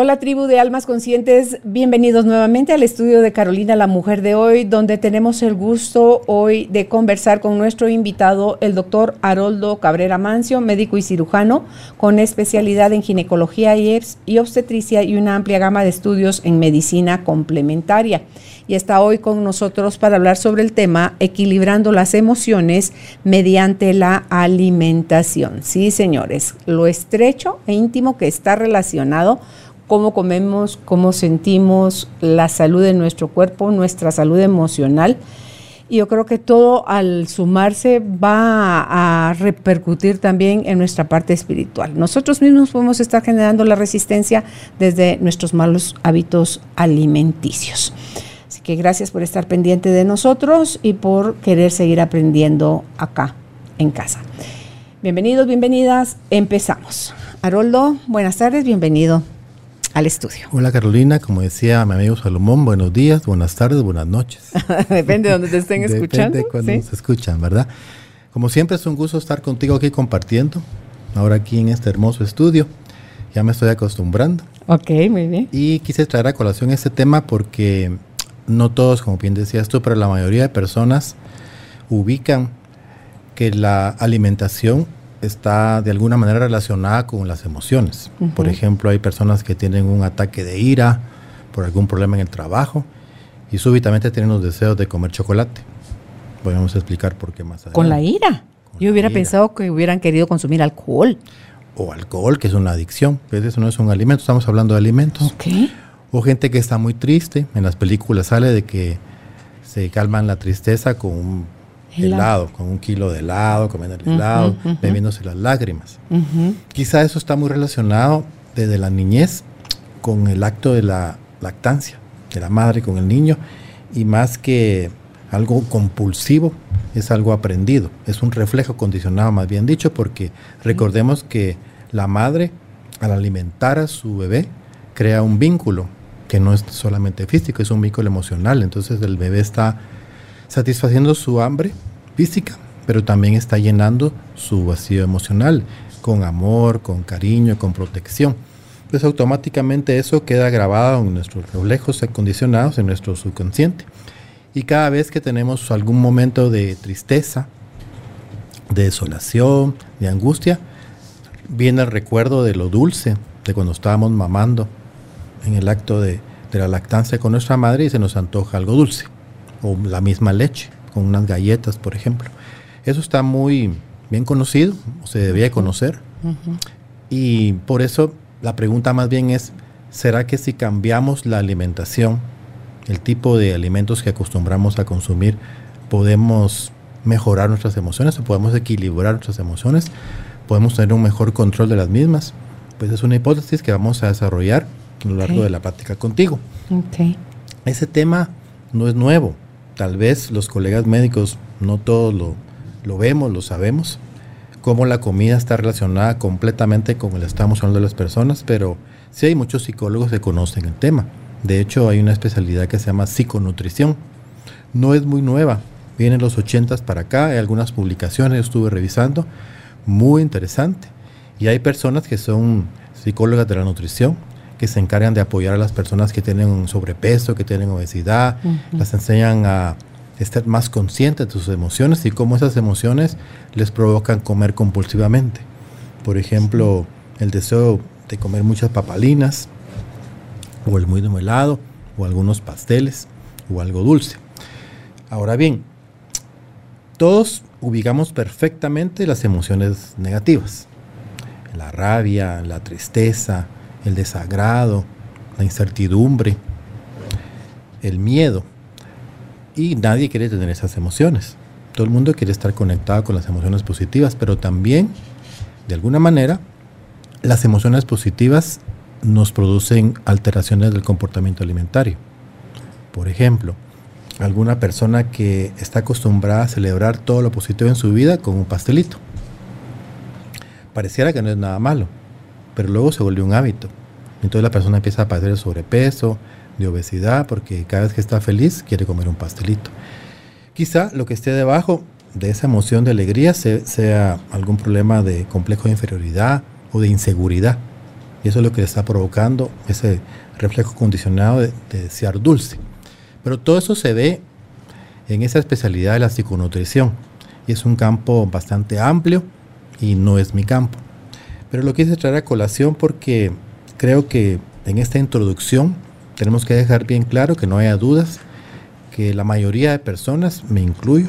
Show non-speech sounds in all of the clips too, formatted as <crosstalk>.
Hola tribu de almas conscientes, bienvenidos nuevamente al estudio de Carolina la Mujer de hoy, donde tenemos el gusto hoy de conversar con nuestro invitado, el doctor Haroldo Cabrera Mancio, médico y cirujano, con especialidad en ginecología y obstetricia y una amplia gama de estudios en medicina complementaria. Y está hoy con nosotros para hablar sobre el tema equilibrando las emociones mediante la alimentación. Sí, señores, lo estrecho e íntimo que está relacionado cómo comemos, cómo sentimos, la salud de nuestro cuerpo, nuestra salud emocional. Y yo creo que todo al sumarse va a repercutir también en nuestra parte espiritual. Nosotros mismos podemos estar generando la resistencia desde nuestros malos hábitos alimenticios. Así que gracias por estar pendiente de nosotros y por querer seguir aprendiendo acá en casa. Bienvenidos, bienvenidas. Empezamos. Haroldo, buenas tardes, bienvenido al estudio. Hola Carolina, como decía mi amigo Salomón, buenos días, buenas tardes, buenas noches. <laughs> Depende de donde te estén escuchando. Depende de cuando nos escuchan, ¿verdad? Como siempre es un gusto estar contigo aquí compartiendo, ahora aquí en este hermoso estudio. Ya me estoy acostumbrando. Ok, muy bien. Y quise traer a colación este tema porque no todos, como bien decías tú, pero la mayoría de personas ubican que la alimentación está de alguna manera relacionada con las emociones. Por ejemplo, hay personas que tienen un ataque de ira por algún problema en el trabajo y súbitamente tienen los deseos de comer chocolate. Podemos explicar por qué más adelante. ¿Con la ira? Yo hubiera pensado que hubieran querido consumir alcohol. O alcohol, que es una adicción. Eso no es un alimento, estamos hablando de alimentos. O gente que está muy triste. En las películas sale de que se calman la tristeza con un helado, con un kilo de helado, comiendo el helado, bebiéndose las lágrimas. Quizá eso está muy relacionado desde la niñez con el acto de la lactancia de la madre con el niño y más que algo compulsivo, es algo aprendido, es un reflejo condicionado más bien dicho porque recordemos que la madre al alimentar a su bebé crea un vínculo que no es solamente físico, es un vínculo emocional, entonces el bebé está satisfaciendo su hambre física, pero también está llenando su vacío emocional con amor, con cariño, con protección. Pues automáticamente eso queda grabado en nuestros reflejos acondicionados, en nuestro subconsciente. Y cada vez que tenemos algún momento de tristeza, de desolación, de angustia, viene el recuerdo de lo dulce, de cuando estábamos mamando en el acto de, de la lactancia con nuestra madre y se nos antoja algo dulce o la misma leche, con unas galletas, por ejemplo. Eso está muy bien conocido, se debía conocer. Y por eso la pregunta más bien es, ¿será que si cambiamos la alimentación, el tipo de alimentos que acostumbramos a consumir, podemos mejorar nuestras emociones o podemos equilibrar nuestras emociones? ¿Podemos tener un mejor control de las mismas? Pues es una hipótesis que vamos a desarrollar a lo largo de la práctica contigo. Ese tema no es nuevo tal vez los colegas médicos no todos lo, vemos, lo sabemos, cómo la comida está relacionada completamente con el estado emocional de las personas, pero sí hay muchos psicólogos que conocen el tema. De hecho, hay una especialidad que se llama psiconutrición. No es muy nueva, viene en los 80 para acá, hay algunas publicaciones, estuve revisando, muy interesante. Y hay personas que son psicólogas de la nutrición, que se encargan de apoyar a las personas que tienen sobrepeso, que tienen obesidad, las enseñan a estar más conscientes de sus emociones y cómo esas emociones les provocan comer compulsivamente. Por ejemplo, el deseo de comer muchas papalinas, o el muy helado, o algunos pasteles, o algo dulce. Ahora bien, todos ubicamos perfectamente las emociones negativas. La rabia, la tristeza, el desagrado, la incertidumbre, el miedo. Y nadie quiere tener esas emociones. Todo el mundo quiere estar conectado con las emociones positivas, pero también, de alguna manera, las emociones positivas nos producen alteraciones del comportamiento alimentario. Por ejemplo, alguna persona que está acostumbrada a celebrar todo lo positivo en su vida con un pastelito. pareciera que no es nada malo, pero luego se vuelve un hábito. Entonces la persona empieza a padecer de sobrepeso, de obesidad, porque cada vez que está feliz quiere comer un pastelito. Quizá lo que esté debajo de esa emoción de alegría sea algún problema de complejo de inferioridad o de inseguridad. Y eso es lo que le está provocando ese reflejo condicionado de, desear dulce. Pero todo eso se ve en esa especialidad de la psiconutrición. Y es un campo bastante amplio y no es mi campo. Pero lo quise traer a colación porque creo que en esta introducción tenemos que dejar bien claro que no haya dudas que la mayoría de personas, me incluyo,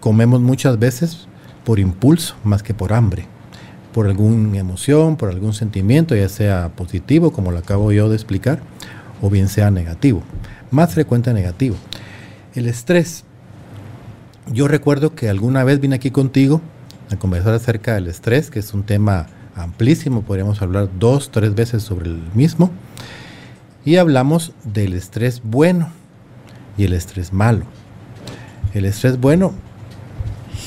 comemos muchas veces por impulso más que por hambre, por alguna emoción, por algún sentimiento, ya sea positivo, como lo acabo yo de explicar, o bien sea negativo. Más frecuente negativo. El estrés. Yo recuerdo que alguna vez vine aquí contigo a conversar acerca del estrés, que es un tema amplísimo, podríamos hablar dos, tres veces sobre el mismo, y hablamos del estrés bueno y el estrés malo. El estrés bueno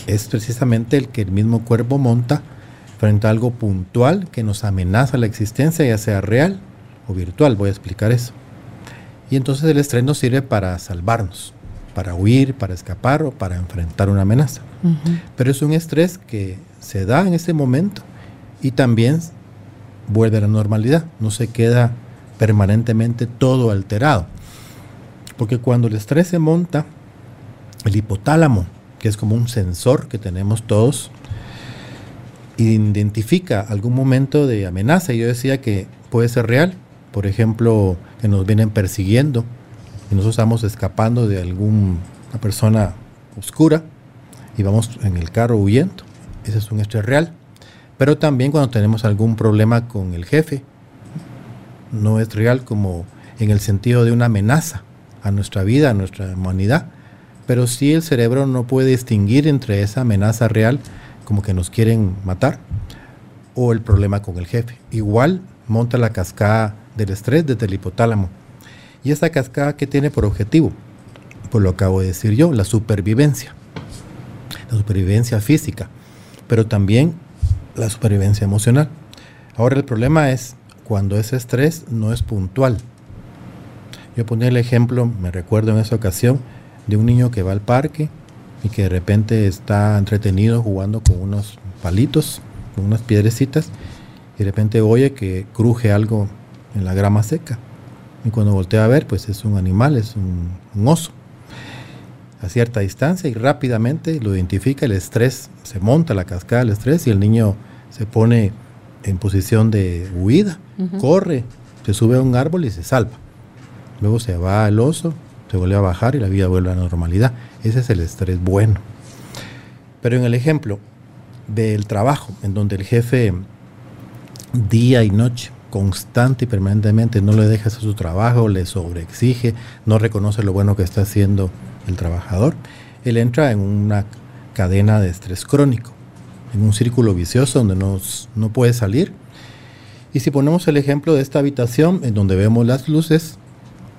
es precisamente el que el mismo cuerpo monta frente a algo puntual que nos amenaza la existencia, ya sea real o virtual. Voy a explicar eso. Y entonces el estrés nos sirve para salvarnos, para huir, para escapar o para enfrentar una amenaza. Pero es un estrés que se da en ese momento y también vuelve a la normalidad, no se queda permanentemente todo alterado. Porque cuando el estrés se monta, el hipotálamo que es como un sensor que tenemos todos, identifica algún momento de amenaza. Yo decía que puede ser real, por ejemplo, que nos vienen persiguiendo y nosotros estamos escapando de alguna persona oscura y vamos en el carro huyendo. Ese es un estrés real. Pero también cuando tenemos algún problema con el jefe, no es real como en el sentido de una amenaza a nuestra vida, a nuestra humanidad, pero sí el cerebro no puede distinguir entre esa amenaza real, como que nos quieren matar, o el problema con el jefe. Igual monta la cascada del estrés desde el hipotálamo. Y esta cascada que tiene por objetivo, pues lo acabo de decir yo, la supervivencia. La supervivencia física, pero también la supervivencia emocional. Ahora el problema es cuando ese estrés no es puntual. Yo ponía el ejemplo, me recuerdo en esa ocasión, de un niño que va al parque y que de repente está entretenido jugando con unos palitos, con unas piedrecitas, y de repente oye que cruje algo en la grama seca. Y cuando voltea a ver, pues es un animal, es un, oso. A cierta distancia y rápidamente lo identifica, el estrés, se monta la cascada del estrés y el niño se pone en posición de huida, corre, se sube a un árbol y se salva. Luego se va al oso, se vuelve a bajar y la vida vuelve a la normalidad. Ese es el estrés bueno. Pero en el ejemplo del trabajo, en donde el jefe día y noche, constante y permanentemente no le deja hacer su trabajo, le sobreexige, no reconoce lo bueno que está haciendo el trabajador, él entra en una cadena de estrés crónico, en un círculo vicioso donde no, no puede salir. Y si ponemos el ejemplo de esta habitación, en donde vemos las luces,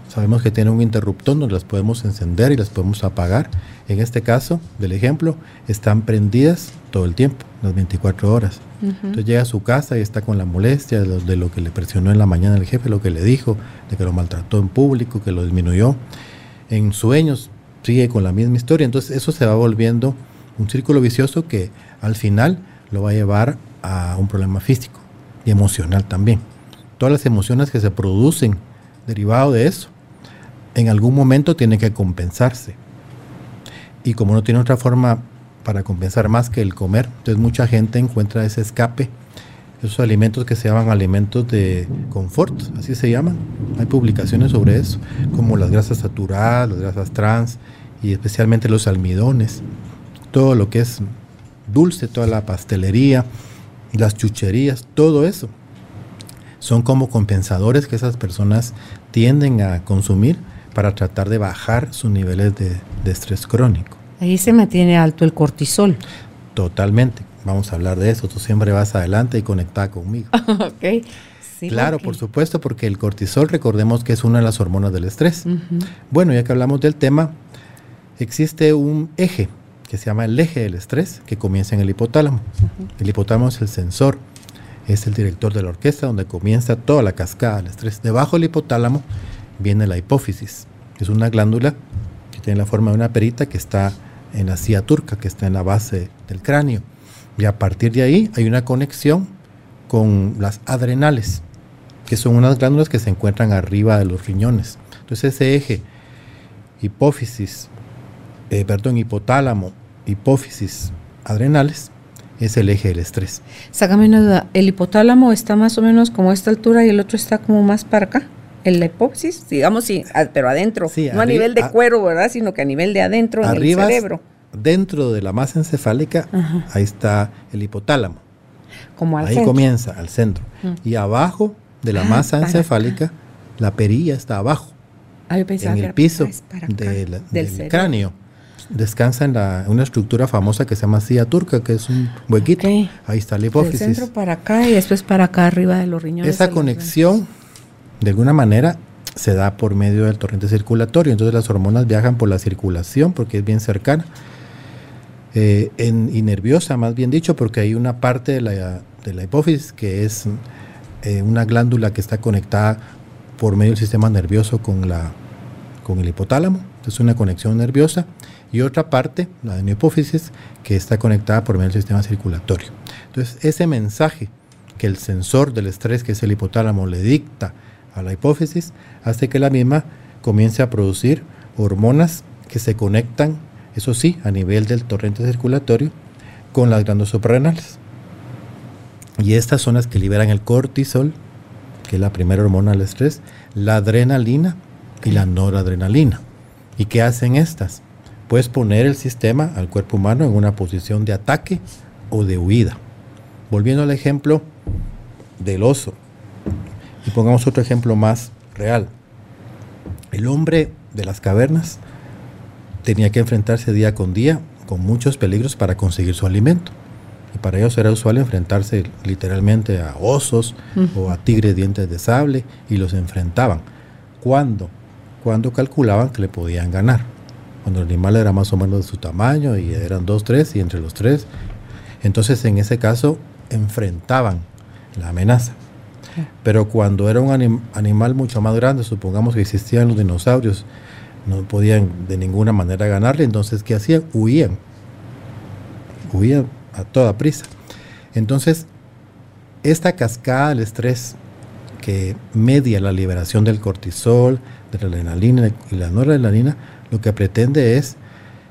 Sabemos que tiene un interruptor donde las podemos encender y las podemos apagar. En este caso, del ejemplo, están prendidas todo el tiempo, las 24 horas. Entonces llega a su casa y está con la molestia de lo, que le presionó en la mañana el jefe, lo que le dijo, de que lo maltrató en público, que lo disminuyó. En sueños sigue con la misma historia. Entonces eso se va volviendo un círculo vicioso que al final lo va a llevar a un problema físico y emocional también. Todas las emociones que se producen derivado de eso en algún momento tiene que compensarse. Y como no tiene otra forma para compensar más que el comer, entonces mucha gente encuentra ese escape, esos alimentos que se llaman alimentos de confort, así se llaman. Hay publicaciones sobre eso, como las grasas saturadas, las grasas trans y especialmente los almidones, todo lo que es dulce, toda la pastelería, las chucherías, todo eso. Son como compensadores que esas personas tienden a consumir para tratar de bajar sus niveles de, estrés crónico. Ahí se mantiene alto el cortisol. Totalmente. Vamos a hablar de eso. Tú siempre vas adelante y conectada conmigo. <laughs> ok. claro, por supuesto, porque el cortisol, recordemos que es una de las hormonas del estrés. Bueno, ya que hablamos del tema, existe un eje que se llama el eje del estrés, que comienza en el hipotálamo. El hipotálamo es el sensor, es el director de la orquesta donde comienza toda la cascada del estrés. Debajo del hipotálamo viene la hipófisis, es una glándula que tiene la forma de una perita que está en la silla turca, que está en la base del cráneo. Y a partir de ahí hay una conexión con las adrenales, que son unas glándulas que se encuentran arriba de los riñones. Entonces ese eje, hipófisis, eh, perdón, hipotálamo, hipófisis, adrenales, es el eje del estrés. Sácame una duda, ¿el hipotálamo está más o menos como a esta altura y el otro está como más para acá? ¿El la hipófisis? Digamos, sí, pero adentro, no a nivel de cuero, ¿verdad? Sino que a nivel de adentro en el cerebro. Dentro de la masa encefálica, ahí está el hipotálamo. Como ahí comienza, al centro. Y abajo de la ah, masa encefálica, la perilla está abajo. Ah, en el piso del, cráneo descansa en una estructura famosa que se llama silla turca, que es un huequito. Ahí está la hipófisis. Del centro para acá y después para acá arriba de los riñones. Esa conexión, de alguna manera, se da por medio del torrente circulatorio. Entonces las hormonas viajan por la circulación porque es bien cercana. Eh, y nerviosa, más bien dicho, porque hay una parte de la, de la hipófisis que es eh, una glándula que está conectada por medio del sistema nervioso con, la, con el hipotálamo. Es una conexión nerviosa y otra parte, la de la hipófisis, que está conectada por medio del sistema circulatorio. Entonces, ese mensaje que el sensor del estrés, que es el hipotálamo, le dicta a la hipófisis, hace que la misma comience a producir hormonas que se conectan, eso sí, a nivel del torrente circulatorio, con las glándulas suprarrenales. Y estas son las que liberan el cortisol, que es la primera hormona del estrés, la adrenalina y la noradrenalina. ¿Y qué hacen estas? Puedes poner el sistema al cuerpo humano en una posición de ataque o de huida. Volviendo al ejemplo del oso. Y pongamos otro ejemplo más real. El hombre de las cavernas tenía que enfrentarse día con día con muchos peligros para conseguir su alimento. Y para ellos era usual enfrentarse literalmente a osos o a tigres dientes de sable y los enfrentaban. ¿Cuándo? Cuando calculaban que le podían ganar cuando el animal era más o menos de su tamaño y eran dos, tres, y entre los tres, entonces en ese caso enfrentaban la amenaza. Pero cuando era un animal mucho más grande, supongamos que existían los dinosaurios, no podían de ninguna manera ganarle, entonces ¿qué hacían? Huían. Huían a toda prisa. Entonces, esta cascada del estrés que media la liberación del cortisol, de la adrenalina y la noradrenalina, lo que pretende es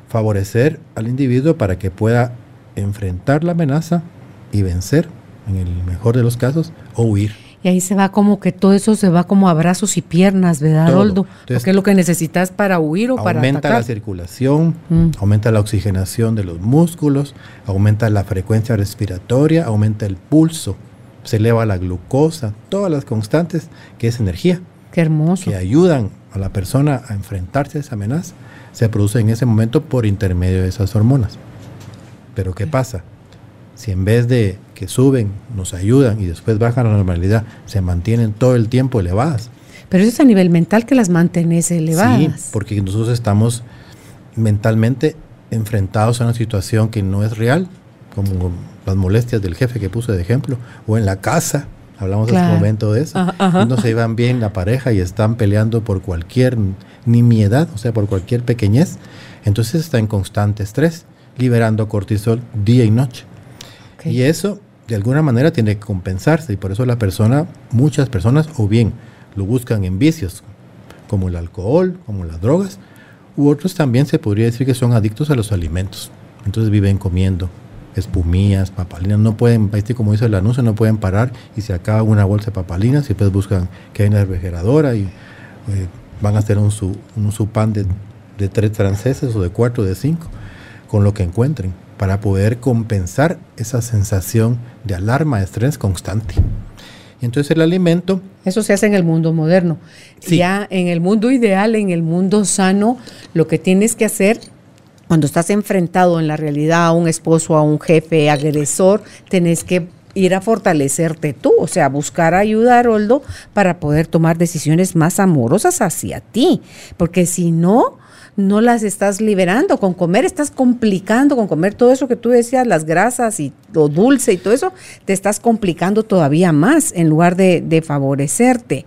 favorecer al individuo para que pueda enfrentar la amenaza y vencer, en el mejor de los casos, o huir. Y ahí se va como que todo eso se va como a brazos y piernas, ¿verdad, Roldo? Porque es lo que necesitas para huir o para Aumenta la circulación, mm. aumenta la oxigenación de los músculos, aumenta la frecuencia respiratoria, aumenta el pulso, se eleva la glucosa, todas las constantes que es energía. Qué hermoso. Que ayudan a la persona a enfrentarse a esa amenaza, se produce en ese momento por intermedio de esas hormonas. Pero ¿qué pasa? Si en vez de que suben, nos ayudan y después bajan a la normalidad, se mantienen todo el tiempo elevadas. Pero eso es a nivel mental que las mantenés elevadas. Sí, porque nosotros estamos mentalmente enfrentados a una situación que no es real, como las molestias del jefe que puse de ejemplo, o en la casa, Hablamos en este momento de eso. No se iban bien la pareja y están peleando por cualquier nimiedad, o sea, por cualquier pequeñez. Entonces está en constante estrés, liberando cortisol día y noche. Y eso, de alguna manera, tiene que compensarse. Y por eso la persona, muchas personas, o bien lo buscan en vicios, como el alcohol, como las drogas, u otros también se podría decir que son adictos a los alimentos. Entonces viven comiendo, espumillas, papalinas, no pueden, como dice el anuncio, no pueden parar y se acaba una bolsa de papalinas y después buscan que hay en la refrigeradora y eh, van a hacer un su, un pan de, de, tres franceses o de cuatro, de cinco, con lo que encuentren, para poder compensar esa sensación de alarma, de estrés constante. Y entonces el alimento... Eso se hace en el mundo moderno. Ya en el mundo ideal, en el mundo sano, lo que tienes que hacer cuando estás enfrentado en la realidad a un esposo, a un jefe agresor, tenés que ir a fortalecerte tú, o sea, buscar ayuda, Roldo, para poder tomar decisiones más amorosas hacia ti, porque si no, no las estás liberando. Con comer estás complicando, con comer todo eso que tú decías, las grasas y lo dulce y todo eso, te estás complicando todavía más en lugar de, de favorecerte.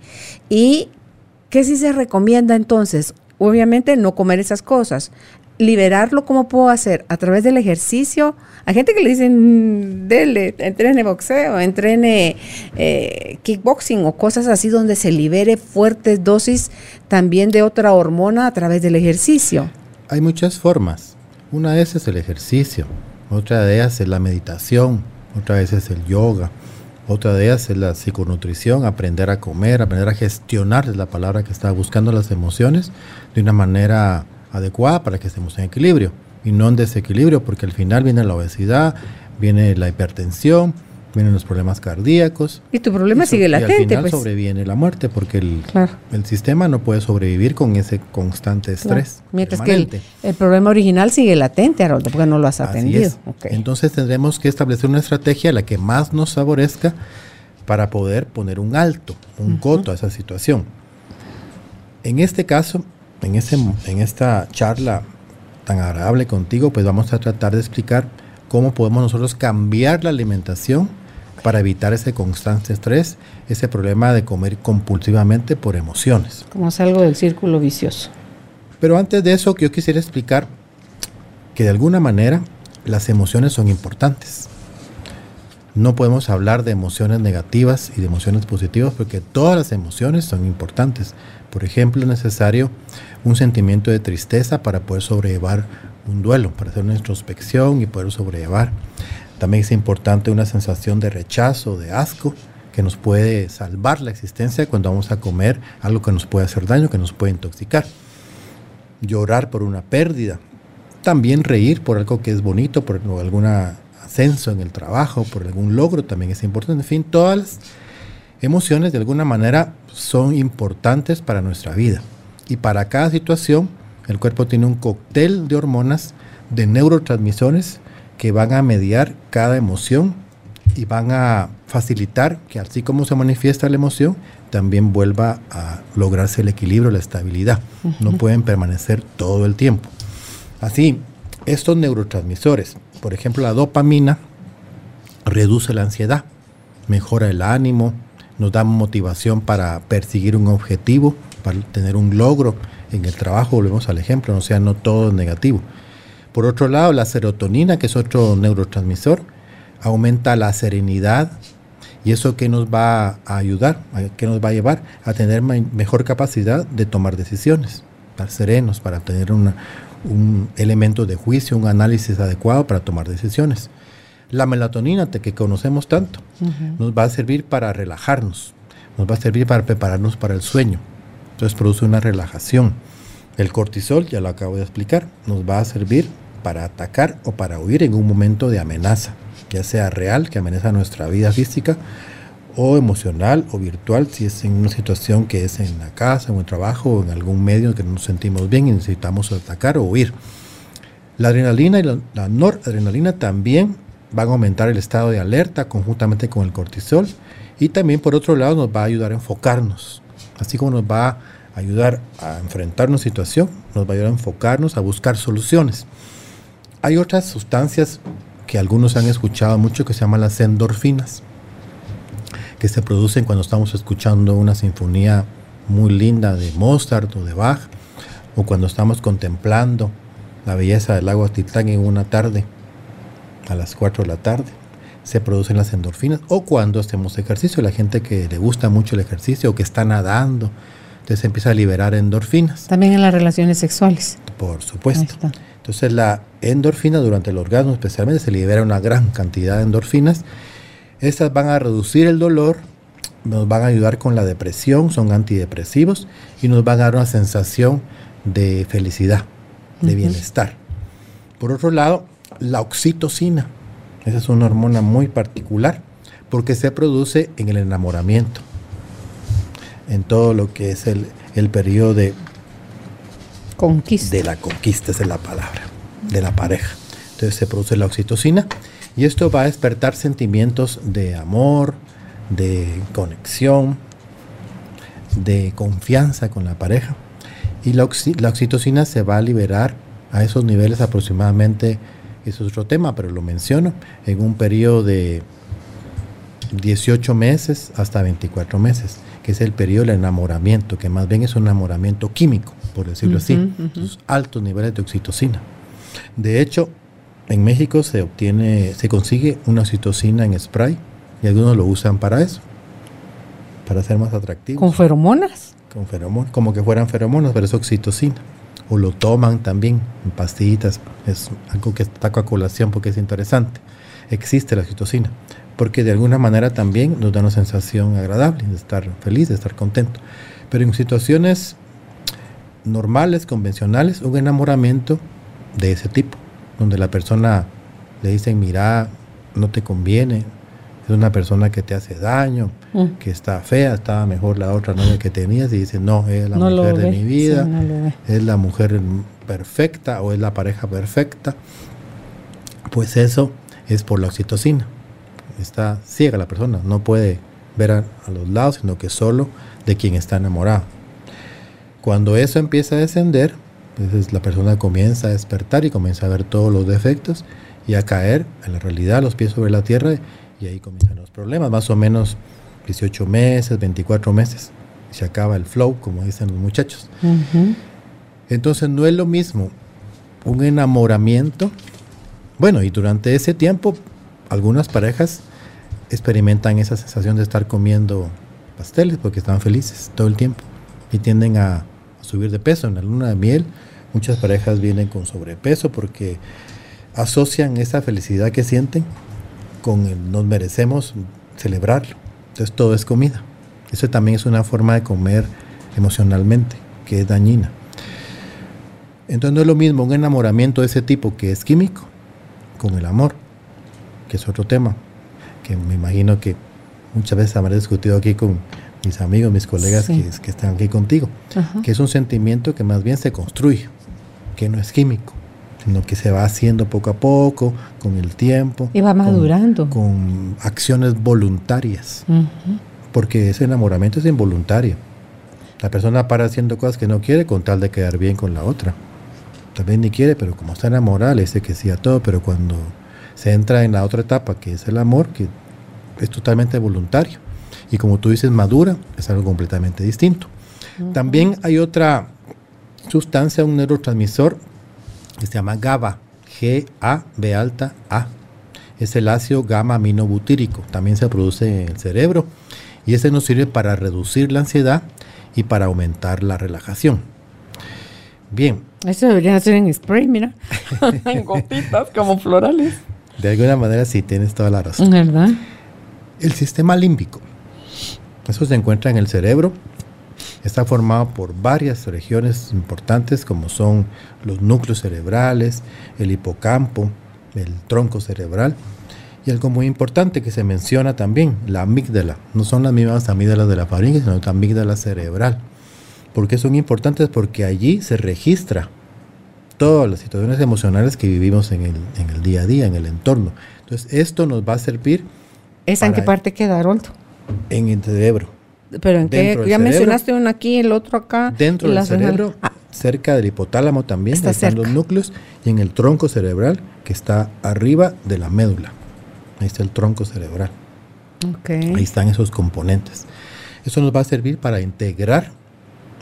¿Y qué sí se recomienda entonces? Obviamente no comer esas cosas. Liberarlo, ¿cómo puedo hacer? A través del ejercicio, hay gente que le dicen, dele, entrene boxeo, entrene eh, kickboxing o cosas así donde se libere fuertes dosis también de otra hormona a través del ejercicio. Hay muchas formas. Una de esas es el ejercicio, otra de ellas es la meditación, otra vez es el yoga, otra de ellas es la psiconutrición, aprender a comer, aprender a gestionar, es la palabra que está buscando las emociones de una manera adecuada para que estemos en equilibrio y no en desequilibrio, porque al final viene la obesidad, viene la hipertensión, vienen los problemas cardíacos. Y tu problema sigue latente. Y al final pues. sobreviene la muerte, porque el, el, sistema no puede sobrevivir con ese constante estrés. Mientras que el, problema original sigue latente, Haroldo, porque no lo has atendido. Entonces tendremos que establecer una estrategia la que más nos favorezca para poder poner un alto, un coto a esa situación. En este caso, en, ese, en esta charla tan agradable contigo, pues vamos a tratar de explicar cómo podemos nosotros cambiar la alimentación para evitar ese constante estrés, ese problema de comer compulsivamente por emociones. Como algo del círculo vicioso. Pero antes de eso, yo quisiera explicar que de alguna manera las emociones son importantes. No podemos hablar de emociones negativas y de emociones positivas porque todas las emociones son importantes. Por ejemplo, es necesario un sentimiento de tristeza para poder sobrellevar un duelo, para hacer una introspección y poder sobrellevar. También es importante una sensación de rechazo, de asco, que nos puede salvar la existencia cuando vamos a comer algo que nos puede hacer daño, que nos puede intoxicar. Llorar por una pérdida. También reír por algo que es bonito, por algún ascenso en el trabajo, por algún logro, también es importante. En fin, todas las emociones de alguna manera son importantes para nuestra vida. Y para cada situación, el cuerpo tiene un cóctel de hormonas, de neurotransmisores que van a mediar cada emoción y van a facilitar que así como se manifiesta la emoción, también vuelva a lograrse el equilibrio, la estabilidad. No pueden permanecer todo el tiempo. Así, estos neurotransmisores, por ejemplo, la dopamina, reduce la ansiedad, mejora el ánimo, nos da motivación para perseguir un objetivo, para tener un logro en el trabajo, volvemos al ejemplo, o sea, no todo es negativo. Por otro lado, la serotonina, que es otro neurotransmisor, aumenta la serenidad y eso que nos va a ayudar, que nos va a llevar a tener mejor capacidad de tomar decisiones, estar serenos, para tener un elemento de juicio, un análisis adecuado para tomar decisiones. La melatonina que conocemos tanto nos va a servir para relajarnos, nos va a servir para prepararnos para el sueño. Entonces produce una relajación. El cortisol, ya lo acabo de explicar, nos va a servir para atacar o para huir en un momento de amenaza, ya sea real, que amenaza nuestra vida física, o emocional o virtual, si es en una situación que es en la casa, en el trabajo, o en algún medio que no nos sentimos bien y necesitamos atacar o huir. La adrenalina y la, la noradrenalina también van a aumentar el estado de alerta conjuntamente con el cortisol y también por otro lado nos va a ayudar a enfocarnos, así como nos va a ayudar a enfrentar una situación, nos va a ayudar a enfocarnos, a buscar soluciones. Hay otras sustancias que algunos han escuchado mucho que se llaman las endorfinas, que se producen cuando estamos escuchando una sinfonía muy linda de Mozart o de Bach, o cuando estamos contemplando la belleza del lago Titán en una tarde a las 4 de la tarde. Se producen las endorfinas o cuando hacemos ejercicio, la gente que le gusta mucho el ejercicio o que está nadando, entonces empieza a liberar endorfinas. También en las relaciones sexuales. Por supuesto. Entonces la endorfina durante el orgasmo especialmente se libera una gran cantidad de endorfinas. Estas van a reducir el dolor, nos van a ayudar con la depresión, son antidepresivos y nos van a dar una sensación de felicidad, de bienestar. Por otro lado, la oxitocina. Esa es una hormona muy particular porque se produce en el enamoramiento, en todo lo que es el, el periodo de conquista. De la conquista, esa es la palabra, de la pareja. Entonces se produce la oxitocina y esto va a despertar sentimientos de amor, de conexión, de confianza con la pareja. Y la, la oxitocina se va a liberar a esos niveles aproximadamente, eso es otro tema, pero lo menciono, en un periodo de 18 meses hasta 24 meses, que es el periodo del enamoramiento, que más bien es un enamoramiento químico, por decirlo así, altos niveles de oxitocina. De hecho, en México se obtiene, se consigue una oxitocina en spray y algunos lo usan para eso, para ser más atractivos. ¿Con feromonas? Con feromonas, como que fueran feromonas, pero es oxitocina. O lo toman también en pastillitas, es algo que está a colación porque es interesante. Existe la oxitocina porque de alguna manera también nos da una sensación agradable de estar feliz, de estar contento. Pero en situaciones normales, convencionales, un enamoramiento de ese tipo, donde la persona le dice, mira, no te conviene, es una persona que te hace daño, mm. que está fea, estaba mejor la otra novia que tenías y dice, no, es la mujer de mi vida, es la mujer perfecta o es la pareja perfecta, pues eso es por la oxitocina está ciega la persona, no puede ver a, los lados, sino que solo de quien está enamorado. Cuando eso empieza a descender, entonces la persona comienza a despertar y comienza a ver todos los defectos y a caer en la realidad, los pies sobre la tierra, y ahí comienzan los problemas, más o menos 18 meses, 24 meses, se acaba el flow, como dicen los muchachos. Entonces no es lo mismo un enamoramiento, bueno, y durante ese tiempo algunas parejas experimentan esa sensación de estar comiendo pasteles porque están felices todo el tiempo y tienden a, subir de peso. En la luna de miel muchas parejas vienen con sobrepeso porque asocian esa felicidad que sienten con el nos merecemos celebrarlo. Entonces todo es comida. Eso también es una forma de comer emocionalmente, que es dañina. Entonces no es lo mismo un enamoramiento de ese tipo que es químico con el amor, que es otro tema que me imagino que muchas veces habré discutido aquí con mis amigos, mis colegas que, están aquí contigo, que es un sentimiento que más bien se construye, que no es químico, sino que se va haciendo poco a poco, con el tiempo. Y va madurando. Con, acciones voluntarias, porque ese enamoramiento es involuntario. La persona para haciendo cosas que no quiere con tal de quedar bien con la otra. Vez ni quiere, pero como está enamorada, le dice que sí a todo, pero cuando se entra en la otra etapa, que es el amor, que es totalmente voluntario. Y como tú dices, madura, es algo completamente distinto. También hay otra sustancia, un neurotransmisor, que se llama GABA, G-A-B alta A. Es el ácido gamma aminobutírico, también se produce en el cerebro y ese nos sirve para reducir la ansiedad y para aumentar la relajación. Bien. Eso debería hacer en spray, mira, <laughs> <laughs> en gotitas como florales. De alguna manera sí tienes toda la razón. ¿Verdad? El sistema límbico. Eso se encuentra en el cerebro. Está formado por varias regiones importantes como son los núcleos cerebrales, el hipocampo, el tronco cerebral y algo muy importante que se menciona también, la amígdala. No son las mismas amígdalas de la faringe, sino la amígdala cerebral. ¿Por qué son importantes? Porque allí se registra todas las situaciones emocionales que vivimos en el, en el día a día, en el entorno. Entonces, esto nos va a servir. ¿Esa en qué parte queda, Haroldo? En el cerebro. Pero en qué, ya mencionaste uno aquí, el otro acá. Dentro del cerebro, ah. cerca del hipotálamo también, está están los núcleos, y en el tronco cerebral, que está arriba de la médula. Ahí está el tronco cerebral. Okay. Ahí están esos componentes. Eso nos va a servir para integrar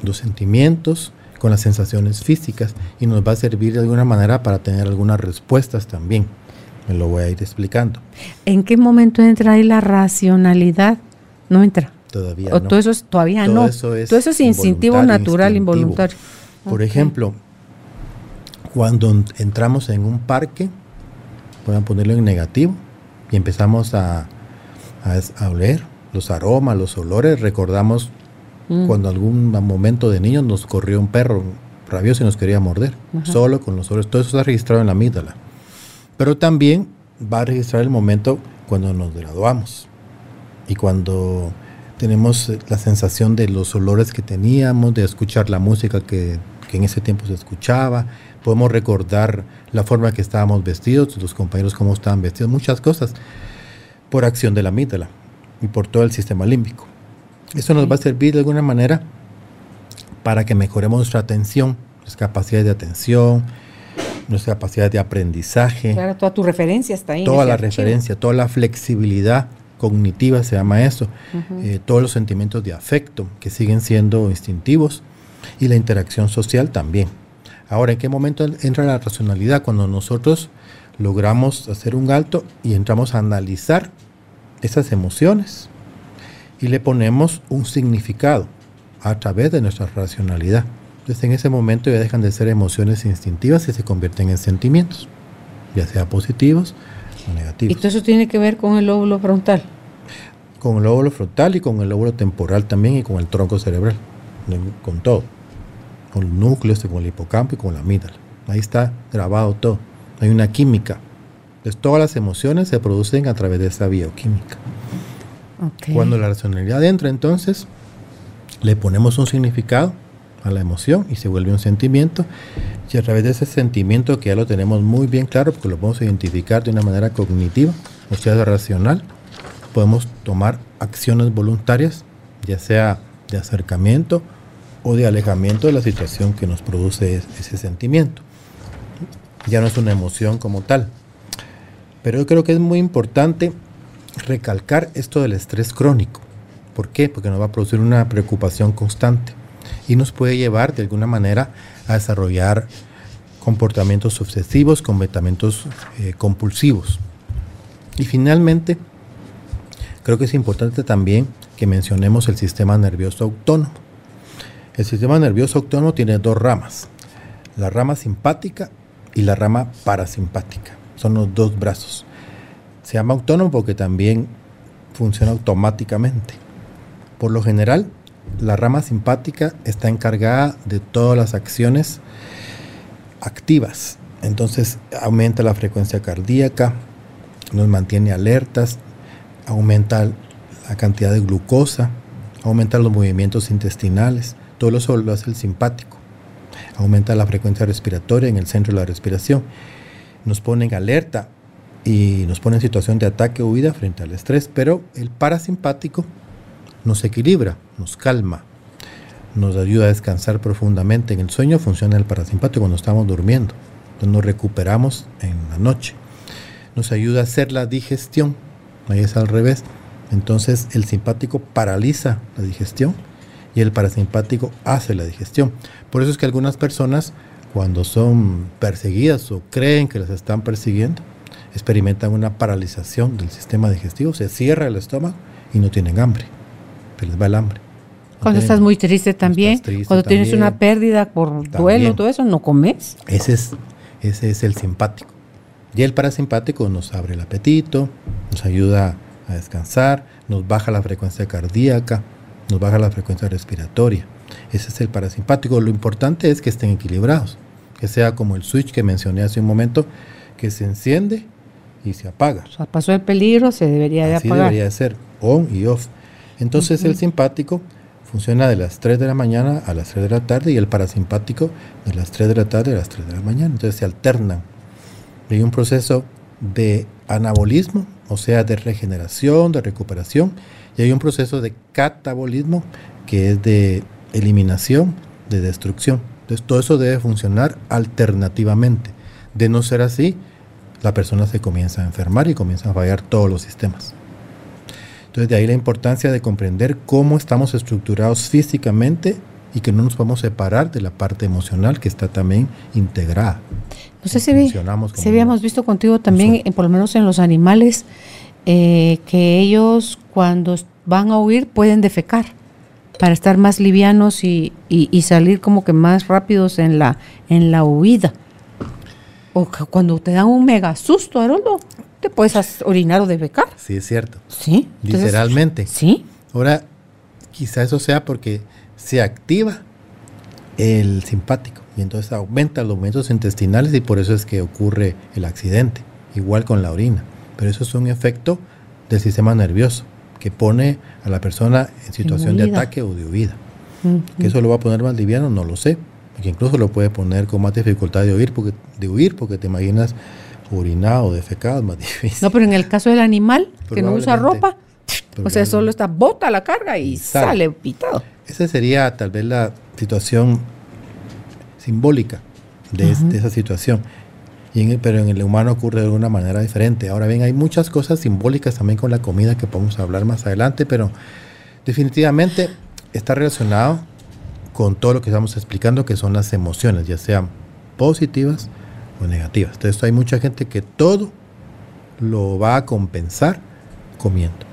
los sentimientos, con las sensaciones físicas y nos va a servir de alguna manera para tener algunas respuestas también. Me lo voy a ir explicando. ¿En qué momento entra ahí la racionalidad? No entra. Todavía no. Todo eso es, todavía no. Eso es todo eso es instintivo, natural, involuntario. Por ejemplo, cuando entramos en un parque, pueden ponerlo en negativo y empezamos a, a, a oler los aromas, los olores, recordamos Mm. Cuando algún momento de niños nos corrió un perro rabioso y nos quería morder, solo con los olores. Todo eso está registrado en la amígdala. Pero también va a registrar el momento cuando nos graduamos y cuando tenemos la sensación de los olores que teníamos, de escuchar la música que, que en ese tiempo se escuchaba. Podemos recordar la forma que estábamos vestidos, los compañeros cómo estaban vestidos, muchas cosas, por acción de la amígdala y por todo el sistema límbico. Eso nos va a servir de alguna manera para que mejoremos nuestra atención, nuestras capacidades de atención, nuestra capacidad de aprendizaje. Claro, toda tu referencia está ahí. Toda la referencia, toda la flexibilidad cognitiva se llama eso, eh, todos los sentimientos de afecto que siguen siendo instintivos y la interacción social también. Ahora, ¿en qué momento entra la racionalidad? Cuando nosotros logramos hacer un alto y entramos a analizar esas emociones y le ponemos un significado a través de nuestra racionalidad. Entonces en ese momento ya dejan de ser emociones instintivas y se convierten en sentimientos, ya sea positivos o negativos. ¿Y todo eso tiene que ver con el lóbulo frontal? Con el lóbulo frontal y con el lóbulo temporal también y con el tronco cerebral, con todo, con el núcleo, con el hipocampo y con la amígdala. Ahí está grabado todo. Hay una química. Entonces todas las emociones se producen a través de esa bioquímica. Cuando la racionalidad entra entonces, le ponemos un significado a la emoción y se vuelve un sentimiento. Y a través de ese sentimiento que ya lo tenemos muy bien claro, porque lo podemos identificar de una manera cognitiva, o sea, racional, podemos tomar acciones voluntarias, ya sea de acercamiento o de alejamiento de la situación que nos produce ese sentimiento. Ya no es una emoción como tal. Pero yo creo que es muy importante recalcar esto del estrés crónico. ¿Por qué? Porque nos va a producir una preocupación constante y nos puede llevar de alguna manera a desarrollar comportamientos obsesivos, comportamientos eh, compulsivos. Y finalmente, creo que es importante también que mencionemos el sistema nervioso autónomo. El sistema nervioso autónomo tiene dos ramas, la rama simpática y la rama parasimpática. Son los dos brazos. Se llama autónomo porque también funciona automáticamente. Por lo general, la rama simpática está encargada de todas las acciones activas. Entonces aumenta la frecuencia cardíaca, nos mantiene alertas, aumenta la cantidad de glucosa, aumenta los movimientos intestinales, todo eso lo hace el simpático. Aumenta la frecuencia respiratoria en el centro de la respiración. Nos pone en alerta y nos pone en situación de ataque o huida frente al estrés, pero el parasimpático nos equilibra, nos calma, nos ayuda a descansar profundamente. En el sueño funciona el parasimpático cuando estamos durmiendo, entonces nos recuperamos en la noche. Nos ayuda a hacer la digestión, ahí es al revés. Entonces el simpático paraliza la digestión y el parasimpático hace la digestión. Por eso es que algunas personas cuando son perseguidas o creen que las están persiguiendo, experimentan una paralización del sistema digestivo, se cierra el estómago y no tienen hambre, se les va el hambre. Cuando estás muy triste también, cuando tienes una pérdida por duelo, todo eso, no comes. Ese es, ese es el simpático. Y el parasimpático nos abre el apetito, nos ayuda a descansar, nos baja la frecuencia cardíaca, nos baja la frecuencia respiratoria. Ese es el parasimpático. Lo importante es que estén equilibrados, que sea como el switch que mencioné hace un momento, que se enciende y se apaga. O sea, pasó el peligro, se debería de apagar. debería ser, on y off. Entonces el simpático funciona de las 3 de la mañana a las 3 de la tarde y el parasimpático de las 3 de la tarde a las 3 de la mañana. Entonces se alternan. Hay un proceso de anabolismo, o sea, de regeneración, de recuperación, y hay un proceso de catabolismo, que es de eliminación, de destrucción. Entonces todo eso debe funcionar alternativamente. De no ser así, la persona se comienza a enfermar y comienza a fallar todos los sistemas. Entonces de ahí la importancia de comprender cómo estamos estructurados físicamente y que no nos podemos separar de la parte emocional que está también integrada. No sé si, habíamos visto contigo también, por lo menos en los animales, eh, que ellos cuando van a huir pueden defecar para estar más livianos y, y, salir como que más rápidos en la, en la huida. O cuando te dan un mega susto, Haroldo, te puedes orinar o defecar. Sí, es cierto. Sí. Literalmente. Sí. Ahora, quizá eso sea porque se activa el simpático y entonces aumenta los movimientos intestinales y por eso es que ocurre el accidente, igual con la orina. Pero eso es un efecto del sistema nervioso que pone a la persona en situación de ataque o de huida. Que eso lo va a poner más liviano, no lo sé, que incluso lo puede poner con más dificultad de huir porque, de huir porque te imaginas orinado, defecado, más <laughs> difícil. No, pero en el caso del animal que no usa ropa, o sea, solo está bota la carga y sale. pitado. Esa sería tal vez la situación simbólica de, esa situación. Y pero en el humano ocurre de una manera diferente. Ahora bien, hay muchas cosas simbólicas también con la comida que podemos hablar más adelante, pero definitivamente está relacionado con todo lo que estamos explicando, que son las emociones, ya sean positivas o negativas. Entonces hay mucha gente que todo lo va a compensar comiendo,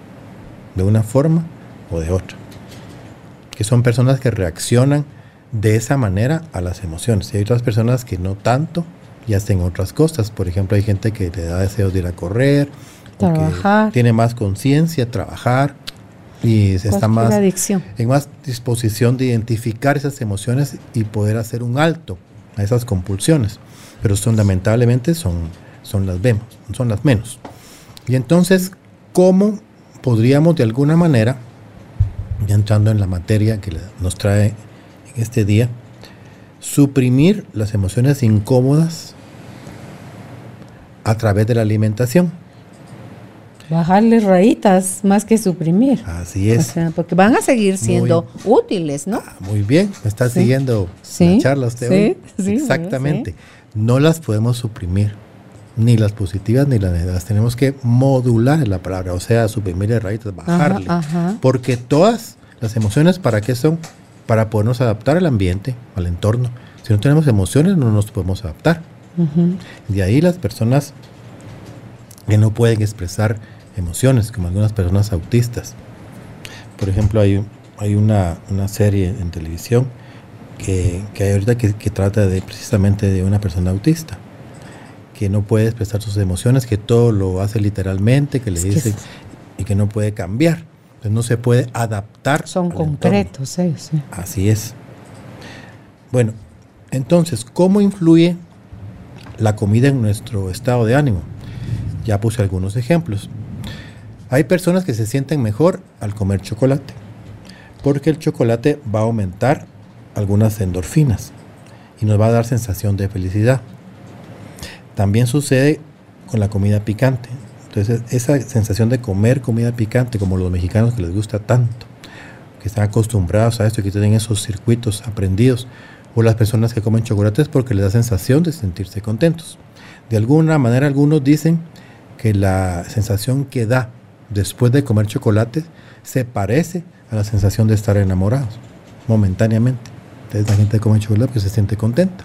de una forma o de otra. Que son personas que reaccionan de esa manera a las emociones. Y hay otras personas que no tanto y hacen otras cosas. Por ejemplo, hay gente que le da deseos de ir a correr, trabajar. tiene más conciencia, trabajar, y se está más en más disposición de identificar esas emociones y poder hacer un alto a esas compulsiones. Pero son lamentablemente son, son las vemos, son las menos. Y entonces, ¿cómo podríamos de alguna manera, ya entrando en la materia que nos trae en este día, suprimir las emociones incómodas a través de la alimentación? Bajarles rayitas más que suprimir. Así es. porque van a seguir siendo útiles, ¿no? Ah, muy bien, me está siguiendo la charla usted sí, Exactamente. No las podemos suprimir, ni las positivas ni las negativas. Tenemos que modular la palabra, o sea, suprimir rayitas, bajarle. Porque todas las emociones, ¿para qué son? Para podernos adaptar al ambiente, al entorno. Si no tenemos emociones, no nos podemos adaptar. De ahí las personas que no pueden expresar emociones, como algunas personas autistas. Por ejemplo, hay, hay una, serie en televisión que, hay ahorita que, trata de precisamente de una persona autista, que no puede expresar sus emociones, que todo lo hace literalmente, que le dice y que no puede cambiar. Entonces no se puede adaptar. Son concretos, sí. Así es. Bueno, entonces, ¿cómo influye la comida en nuestro estado de ánimo? Ya puse algunos ejemplos. Hay personas que se sienten mejor al comer chocolate, porque el chocolate va a aumentar algunas endorfinas y nos va a dar sensación de felicidad. También sucede con la comida picante. Entonces, esa sensación de comer comida picante, como los mexicanos que les gusta tanto, que están acostumbrados a esto, que tienen esos circuitos aprendidos, o las personas que comen chocolates porque les da sensación de sentirse contentos. De alguna manera, algunos dicen que la sensación que da después de comer chocolate se parece a la sensación de estar enamorados, momentáneamente. Entonces la gente come chocolate pues se siente contenta.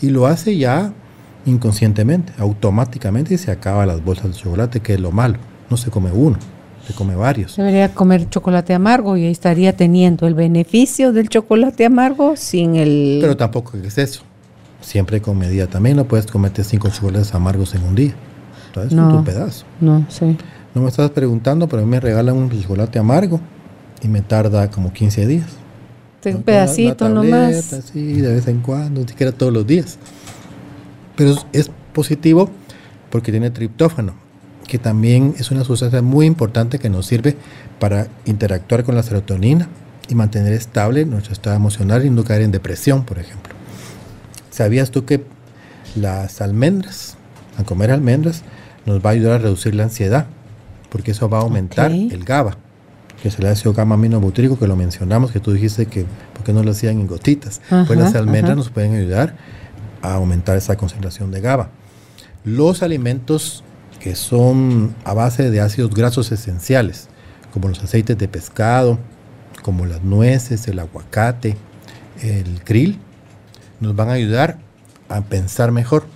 Y lo hace ya inconscientemente, automáticamente y se acaba las bolsas de chocolate, que es lo malo. No se come uno, se come varios. Debería comer chocolate amargo y ahí estaría teniendo el beneficio del chocolate amargo sin el... Pero tampoco es eso. Siempre con medida. También no puedes comerte cinco chocolates amargos en un día. Entonces no, un pedazo. No, sí. No me estás preguntando, pero a mí me regalan un chocolate amargo y me tarda como 15 días. Un pedacito nomás. Sí, de vez en cuando, ni siquiera todos los días. Pero es positivo porque tiene triptófano, que también es una sustancia muy importante que nos sirve para interactuar con la serotonina y mantener estable nuestro estado emocional y no caer en depresión, por ejemplo. ¿Sabías tú que las almendras, al comer almendras, nos va a ayudar a reducir la ansiedad? porque eso va a aumentar el GABA, que es el ácido gamma aminobutírico que lo mencionamos, que tú dijiste que, ¿por qué no lo hacían en gotitas? pues las almendras nos pueden ayudar a aumentar esa concentración de GABA. Los alimentos que son a base de ácidos grasos esenciales, como los aceites de pescado, como las nueces, el aguacate, el krill, nos van a ayudar a pensar mejor,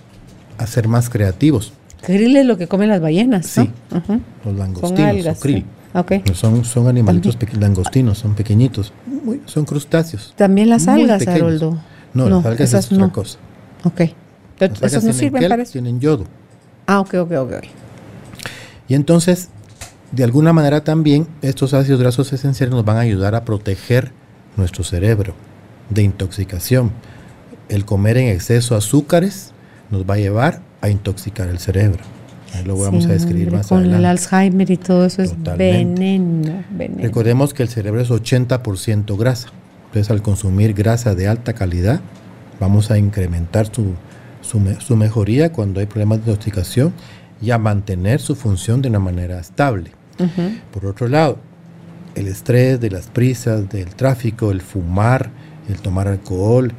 a ser más creativos. Krill es lo que comen las ballenas, Sí, los langostinos krill. Son, son animalitos langostinos, son pequeñitos, son crustáceos. También las algas, Haroldo. No, las algas es otra cosa. Ok. ¿Esas no sirven para eso? Tienen yodo. Ah, ok, ok, ok. Y entonces, de alguna manera también, estos ácidos grasos esenciales nos van a ayudar a proteger nuestro cerebro de intoxicación. El comer en exceso azúcares nos va a llevar a intoxicar el cerebro. Ahí lo vamos a describir más con el Alzheimer y todo eso es veneno, Recordemos que el cerebro es 80% grasa. Entonces, al consumir grasa de alta calidad, vamos a incrementar su, su, mejoría cuando hay problemas de intoxicación y a mantener su función de una manera estable. Por otro lado, el estrés de las prisas, del tráfico, el fumar el tomar alcohol,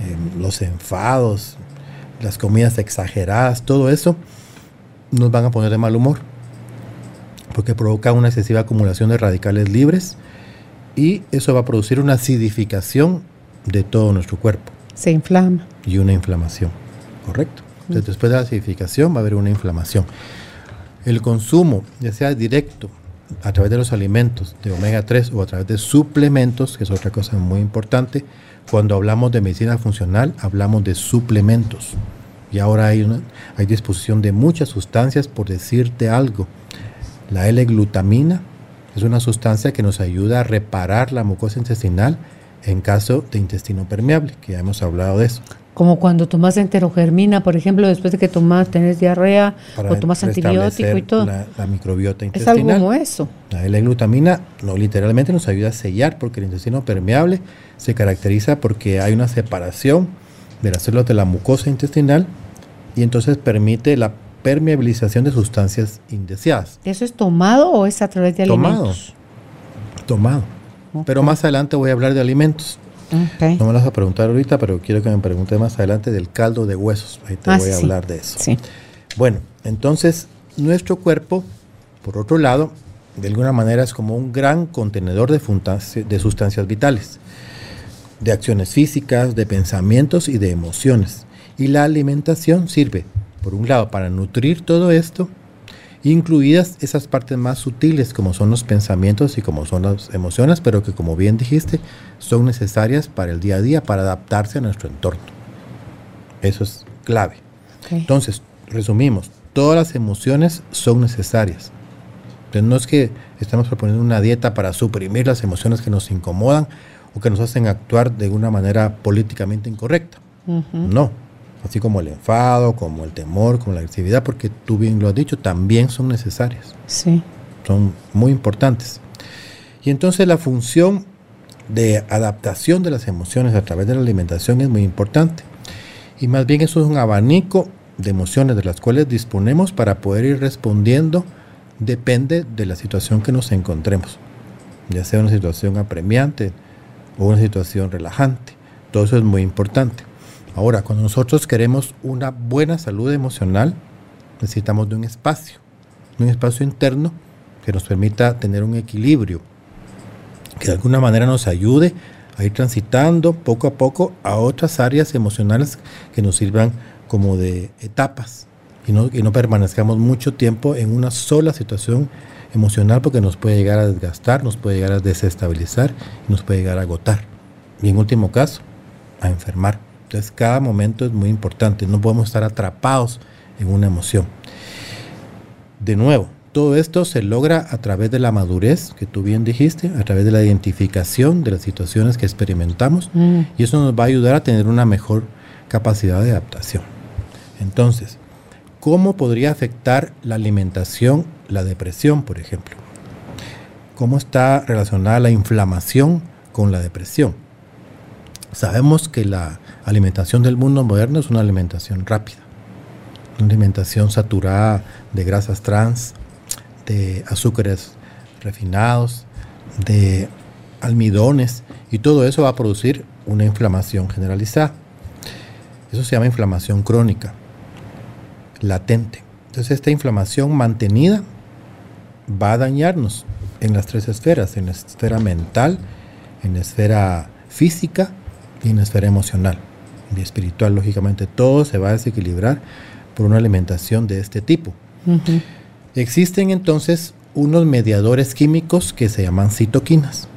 em, los enfados, las comidas exageradas, todo eso nos van a poner de mal humor porque provoca una excesiva acumulación de radicales libres y eso va a producir una acidificación de todo nuestro cuerpo. Se inflama. Y una inflamación, correcto. Entonces, después de la acidificación va a haber una inflamación. El consumo, ya sea directo, a través de los alimentos de omega 3 o a través de suplementos, que es otra cosa muy importante, cuando hablamos de medicina funcional, hablamos de suplementos. Y ahora hay, una, hay disposición de muchas sustancias, por decirte algo. La L-glutamina es una sustancia que nos ayuda a reparar la mucosa intestinal en caso de intestino permeable, que ya hemos hablado de eso. Como cuando tomas enterogermina, por ejemplo, después de que tomas, tenés diarrea o tomas antibiótico y todo. La, microbiota intestinal. Es algo como eso. La L-glutamina no, literalmente nos ayuda a sellar porque el intestino permeable se caracteriza porque hay una separación de las células de la mucosa intestinal y entonces permite la permeabilización de sustancias indeseadas. ¿Eso es tomado o es a través de alimentos? Tomado. Tomado. Pero más adelante voy a hablar de alimentos. No me lo vas a preguntar ahorita, pero quiero que me pregunte más adelante del caldo de huesos. Ahí te ah, voy a hablar de eso. Sí. Bueno, entonces nuestro cuerpo, por otro lado, de alguna manera es como un gran contenedor de, de sustancias vitales, de acciones físicas, de pensamientos y de emociones. Y la alimentación sirve, por un lado, para nutrir todo esto incluidas esas partes más sutiles como son los pensamientos y como son las emociones, pero que como bien dijiste, son necesarias para el día a día, para adaptarse a nuestro entorno. Eso es clave. Entonces, resumimos, todas las emociones son necesarias. Entonces, no es que estamos proponiendo una dieta para suprimir las emociones que nos incomodan o que nos hacen actuar de una manera políticamente incorrecta. No, así como el enfado, como el temor, como la agresividad, porque tú bien lo has dicho, también son necesarias. Sí. Son muy importantes. Y entonces la función de adaptación de las emociones a través de la alimentación es muy importante. Y más bien eso es un abanico de emociones de las cuales disponemos para poder ir respondiendo, depende de la situación que nos encontremos, ya sea una situación apremiante o una situación relajante. Todo eso es muy importante. Ahora, cuando nosotros queremos una buena salud emocional, necesitamos de un espacio, un espacio interno que nos permita tener un equilibrio, que de alguna manera nos ayude a ir transitando poco a poco a otras áreas emocionales que nos sirvan como de etapas y no, y no permanezcamos mucho tiempo en una sola situación emocional porque nos puede llegar a desgastar, nos puede llegar a desestabilizar nos puede llegar a agotar. Y en último caso, a enfermar. Entonces cada momento es muy importante, no podemos estar atrapados en una emoción. De nuevo, todo esto se logra a través de la madurez, que tú bien dijiste, a través de la identificación de las situaciones que experimentamos, mm. y eso nos va a ayudar a tener una mejor capacidad de adaptación. Entonces, ¿cómo podría afectar la alimentación la depresión, por ejemplo? ¿Cómo está relacionada la inflamación con la depresión? Sabemos que la alimentación del mundo moderno es una alimentación rápida, una alimentación saturada de grasas trans, de azúcares refinados, de almidones, y todo eso va a producir una inflamación generalizada. Eso se llama inflamación crónica, latente. Entonces esta inflamación mantenida va a dañarnos en las tres esferas, en la esfera mental, en la esfera física y en la esfera emocional y espiritual, lógicamente, todo se va a desequilibrar por una alimentación de este tipo. Existen entonces unos mediadores químicos que se llaman citoquinas.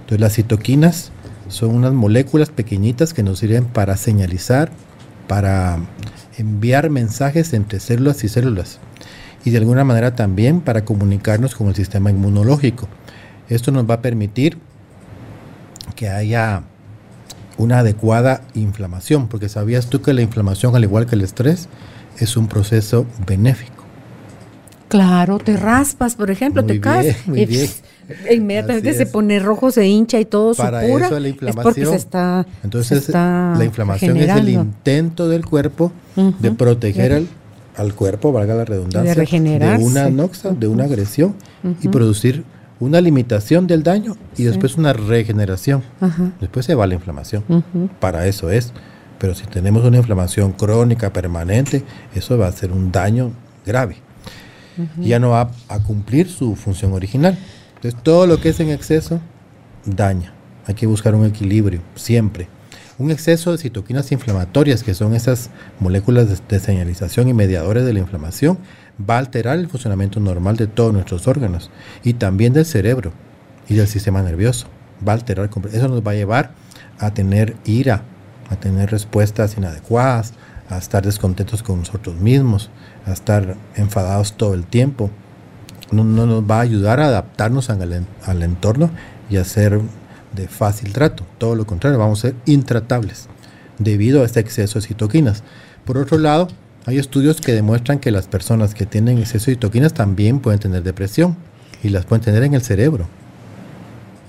Entonces las citoquinas son unas moléculas pequeñitas que nos sirven para señalizar, para enviar mensajes entre células y células y de alguna manera también para comunicarnos con el sistema inmunológico. Esto nos va a permitir que haya una adecuada inflamación, porque sabías tú que la inflamación, al igual que el estrés, es un proceso benéfico. Claro, te raspas, por ejemplo, te caes. Muy bien. <laughs> Inmediatamente se pone rojo, se hincha y todo Para supura, eso la inflamación. Es porque se está. Entonces, la inflamación es el intento del cuerpo de proteger al, cuerpo, valga la redundancia, de, de una noxa, de una agresión y producir una limitación del daño y después una regeneración. Después se va la inflamación. Para eso es. Pero si tenemos una inflamación crónica permanente, eso va a ser un daño grave. Ya no va a cumplir su función original. Entonces, todo lo que es en exceso daña. Hay que buscar un equilibrio siempre. Un exceso de citoquinas inflamatorias, que son esas moléculas de, señalización y mediadores de la inflamación, va a alterar el funcionamiento normal de todos nuestros órganos y también del cerebro y del sistema nervioso. Va a alterar, eso nos va a llevar a tener ira, a tener respuestas inadecuadas, a estar descontentos con nosotros mismos, a estar enfadados todo el tiempo. No, nos va a ayudar a adaptarnos al, entorno y a ser de fácil trato. Todo lo contrario, vamos a ser intratables debido a este exceso de citoquinas. Por otro lado, hay estudios que demuestran que las personas que tienen exceso de citoquinas también pueden tener depresión y las pueden tener en el cerebro.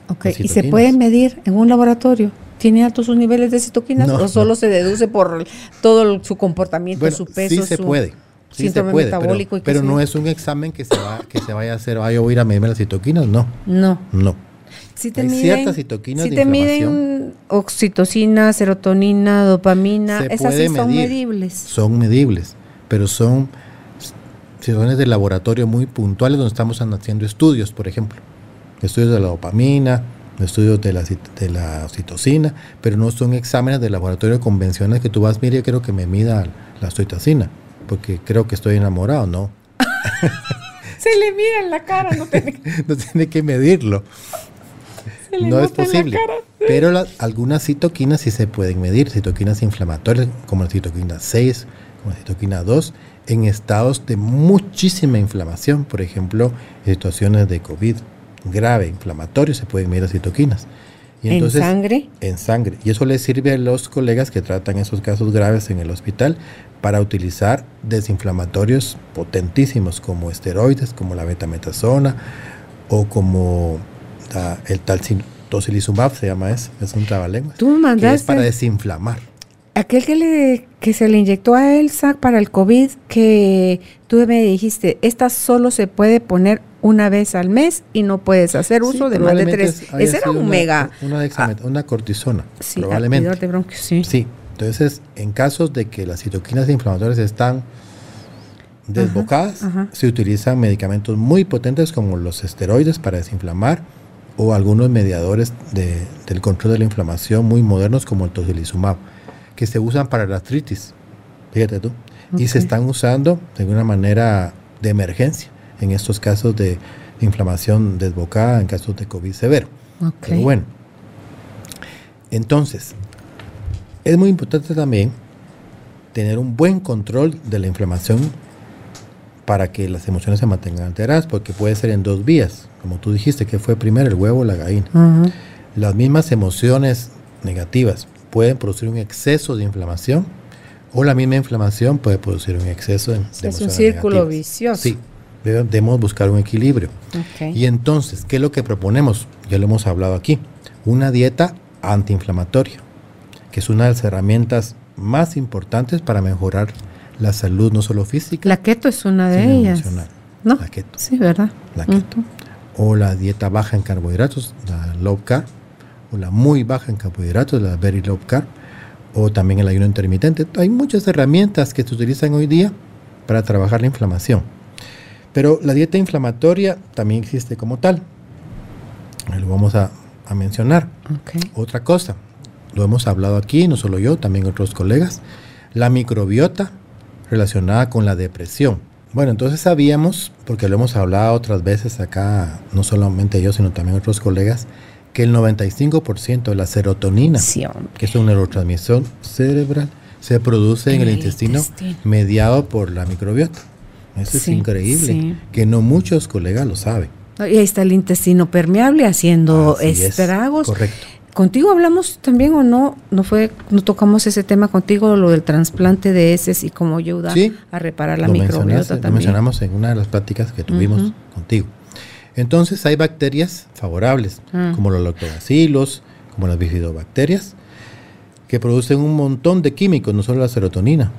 Ok, ¿y se pueden medir en un laboratorio? ¿Tiene altos sus niveles de citoquinas o solo se deduce por todo su comportamiento, su peso? Sí se puede. Sí se puede, metabólico pero, no es un examen que se, va, que se vaya a hacer, vaya a ir a medirme las citoquinas, no. No. No. Si te miden, ciertas citoquinas si te miden oxitocina, serotonina, dopamina, esas sí son medibles. Son medibles, pero son situaciones de laboratorio muy puntuales donde estamos haciendo estudios, por ejemplo. Estudios de la dopamina, estudios de la, de la oxitocina, pero no son exámenes de laboratorio convencionales que tú vas, mire, quiero que me mida la oxitocina, porque creo que estoy enamorado, no. <laughs> Se le mira en la cara, no tiene, <laughs> no tiene que medirlo no es posible. Pero algunas citoquinas sí se pueden medir, citoquinas inflamatorias como la citoquina 6, como la citoquina 2, en estados de muchísima inflamación, por ejemplo, en situaciones de COVID grave, inflamatorio, se pueden medir las citoquinas. Y entonces, ¿En sangre? En sangre. Y eso les sirve a los colegas que tratan esos casos graves en el hospital para utilizar desinflamatorios potentísimos como esteroides, como la betametasona o como el tal tocilizumab se llama eso, es un trabalenguas. Tú me Que es para desinflamar. Aquel que, le, que se le inyectó a Elsa para el COVID, que tú me dijiste, esta solo se puede poner una vez al mes y no puedes hacer uso de más de tres. Ese era un mega. Una, ah. una cortisona, sí, probablemente. sí. sí. Entonces, en casos de que las citoquinas inflamatorias están desbocadas, se utilizan medicamentos muy potentes como los esteroides para desinflamar o algunos mediadores del control de la inflamación muy modernos como el tocilizumab, que se usan para la artritis, fíjate tú, y se están usando de una manera de emergencia en estos casos de inflamación desbocada, en casos de COVID severo. Pero bueno, entonces, es muy importante también tener un buen control de la inflamación para que las emociones se mantengan alteradas, porque puede ser en dos vías, como tú dijiste, que fue primero el huevo o la gallina. Las mismas emociones negativas pueden producir un exceso de inflamación o la misma inflamación puede producir un exceso de, de Es un círculo vicioso. Sí, debemos buscar un equilibrio. Y entonces, ¿qué es lo que proponemos? Ya lo hemos hablado aquí, una dieta antiinflamatoria, que es una de las herramientas más importantes para mejorar la salud no solo física. La keto es una de ellas. Emocional. ¿No? La keto. Sí, ¿verdad? La keto. O la dieta baja en carbohidratos, la low carb. O la muy baja en carbohidratos, la very low carb. O también el ayuno intermitente. Hay muchas herramientas que se utilizan hoy día para trabajar la inflamación. Pero la dieta inflamatoria también existe como tal. Lo vamos a, a mencionar. Otra cosa, lo hemos hablado aquí, no solo yo, también otros colegas. La microbiota relacionada con la depresión. Bueno, entonces sabíamos, porque lo hemos hablado otras veces acá, no solamente yo, sino también otros colegas, que el 95% de la serotonina, que es un neurotransmisor cerebral, se produce en el, intestino, mediado por la microbiota. Eso es increíble, que no muchos colegas lo saben. Y ahí está el intestino permeable haciendo estragos. correcto. Contigo hablamos también o no, no fue, no tocamos ese tema contigo, lo del trasplante de heces y cómo ayuda a reparar la microbiota también. Lo mencionamos en una de las pláticas que tuvimos contigo. Entonces hay bacterias favorables, ah. como los lactobacilos, como las bifidobacterias, que producen un montón de químicos, no solo la serotonina,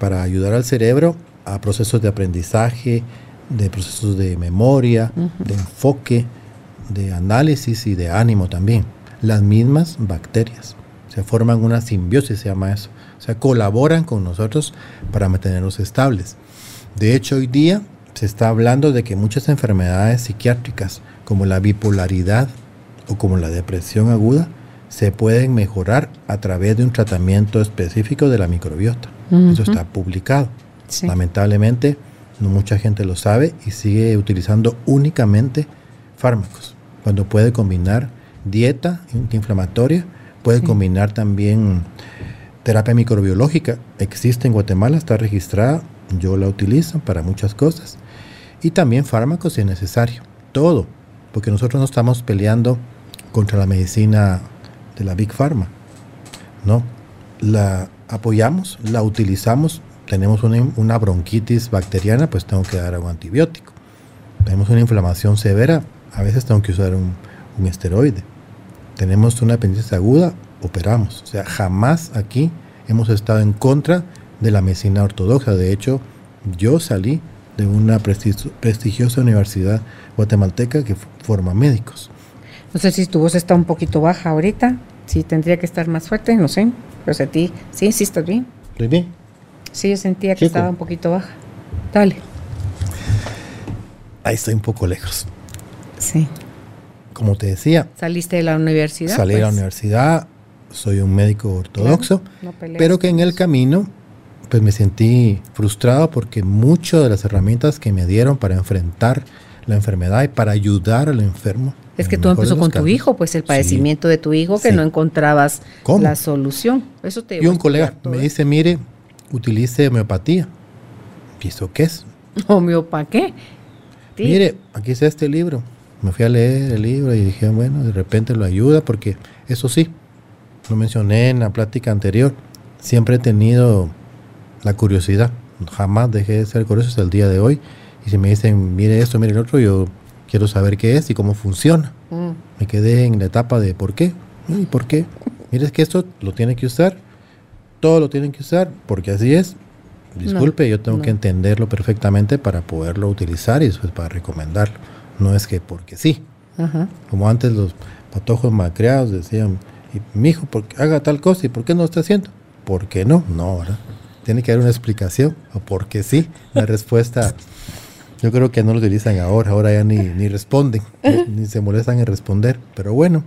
para ayudar al cerebro a procesos de aprendizaje, de procesos de memoria, de enfoque, de análisis y de ánimo también. Las mismas bacterias. Se forman una simbiosis, se llama eso. O sea, colaboran con nosotros para mantenernos estables. De hecho, hoy día se está hablando de que muchas enfermedades psiquiátricas, como la bipolaridad o como la depresión aguda, se pueden mejorar a través de un tratamiento específico de la microbiota. Eso está publicado. Lamentablemente, no mucha gente lo sabe y sigue utilizando únicamente fármacos. Cuando puede combinar dieta inflamatoria, puede combinar también terapia microbiológica. Existe en Guatemala, está registrada, yo la utilizo para muchas cosas. Y también fármacos si es necesario. Todo. Porque nosotros no estamos peleando contra la medicina de la Big Pharma. No. La apoyamos, la utilizamos tenemos una, bronquitis bacteriana, pues tengo que dar un antibiótico. Tenemos una inflamación severa, a veces tengo que usar un, esteroide. Tenemos una apendicitis aguda, operamos. O sea, jamás aquí hemos estado en contra de la medicina ortodoxa. De hecho, yo salí de una prestigiosa universidad guatemalteca que forma médicos. No sé si tu voz está un poquito baja ahorita, si tendría que estar más fuerte, no sé. Pero si a ti, sí, sí estás bien. Estoy bien. Sí, yo sentía que estaba un poquito baja. Dale. Ahí estoy un poco lejos. Sí. Como te decía. ¿Saliste de la universidad? Salí de la pues. universidad, soy un médico ortodoxo, pero que en el camino pues me sentí frustrado porque muchas de las herramientas que me dieron para enfrentar la enfermedad y para ayudar al enfermo. Es que todo empezó con tu hijo, pues el padecimiento de tu hijo que no encontrabas la solución. Eso te y un colega me dice, mire, utilice homeopatía. ¿Y eso qué es? <laughs> ¿Homeopatía qué? Mire, aquí está este libro. Me fui a leer el libro y dije, bueno, de repente lo ayuda porque eso sí, lo mencioné en la plática anterior, siempre he tenido la curiosidad. Jamás dejé de ser curioso hasta el día de hoy. Y si me dicen, mire esto, mire el otro, yo quiero saber qué es y cómo funciona. Mm. Me quedé en la etapa de por qué. ¿Y por qué? Mire, es que esto lo tiene que usar todo lo tienen que usar, porque así es. Disculpe, yo tengo que entenderlo perfectamente para poderlo utilizar y después para recomendarlo. No es que porque sí. Como antes los patojos malcriados decían, mi hijo, haga tal cosa y por qué no lo está haciendo? ¿Por qué no? No, ¿verdad? Tiene que haber una explicación o por qué sí. La respuesta, yo creo que no lo utilizan ahora, ahora ya ni, ni responden, ni se molestan en responder. Pero bueno,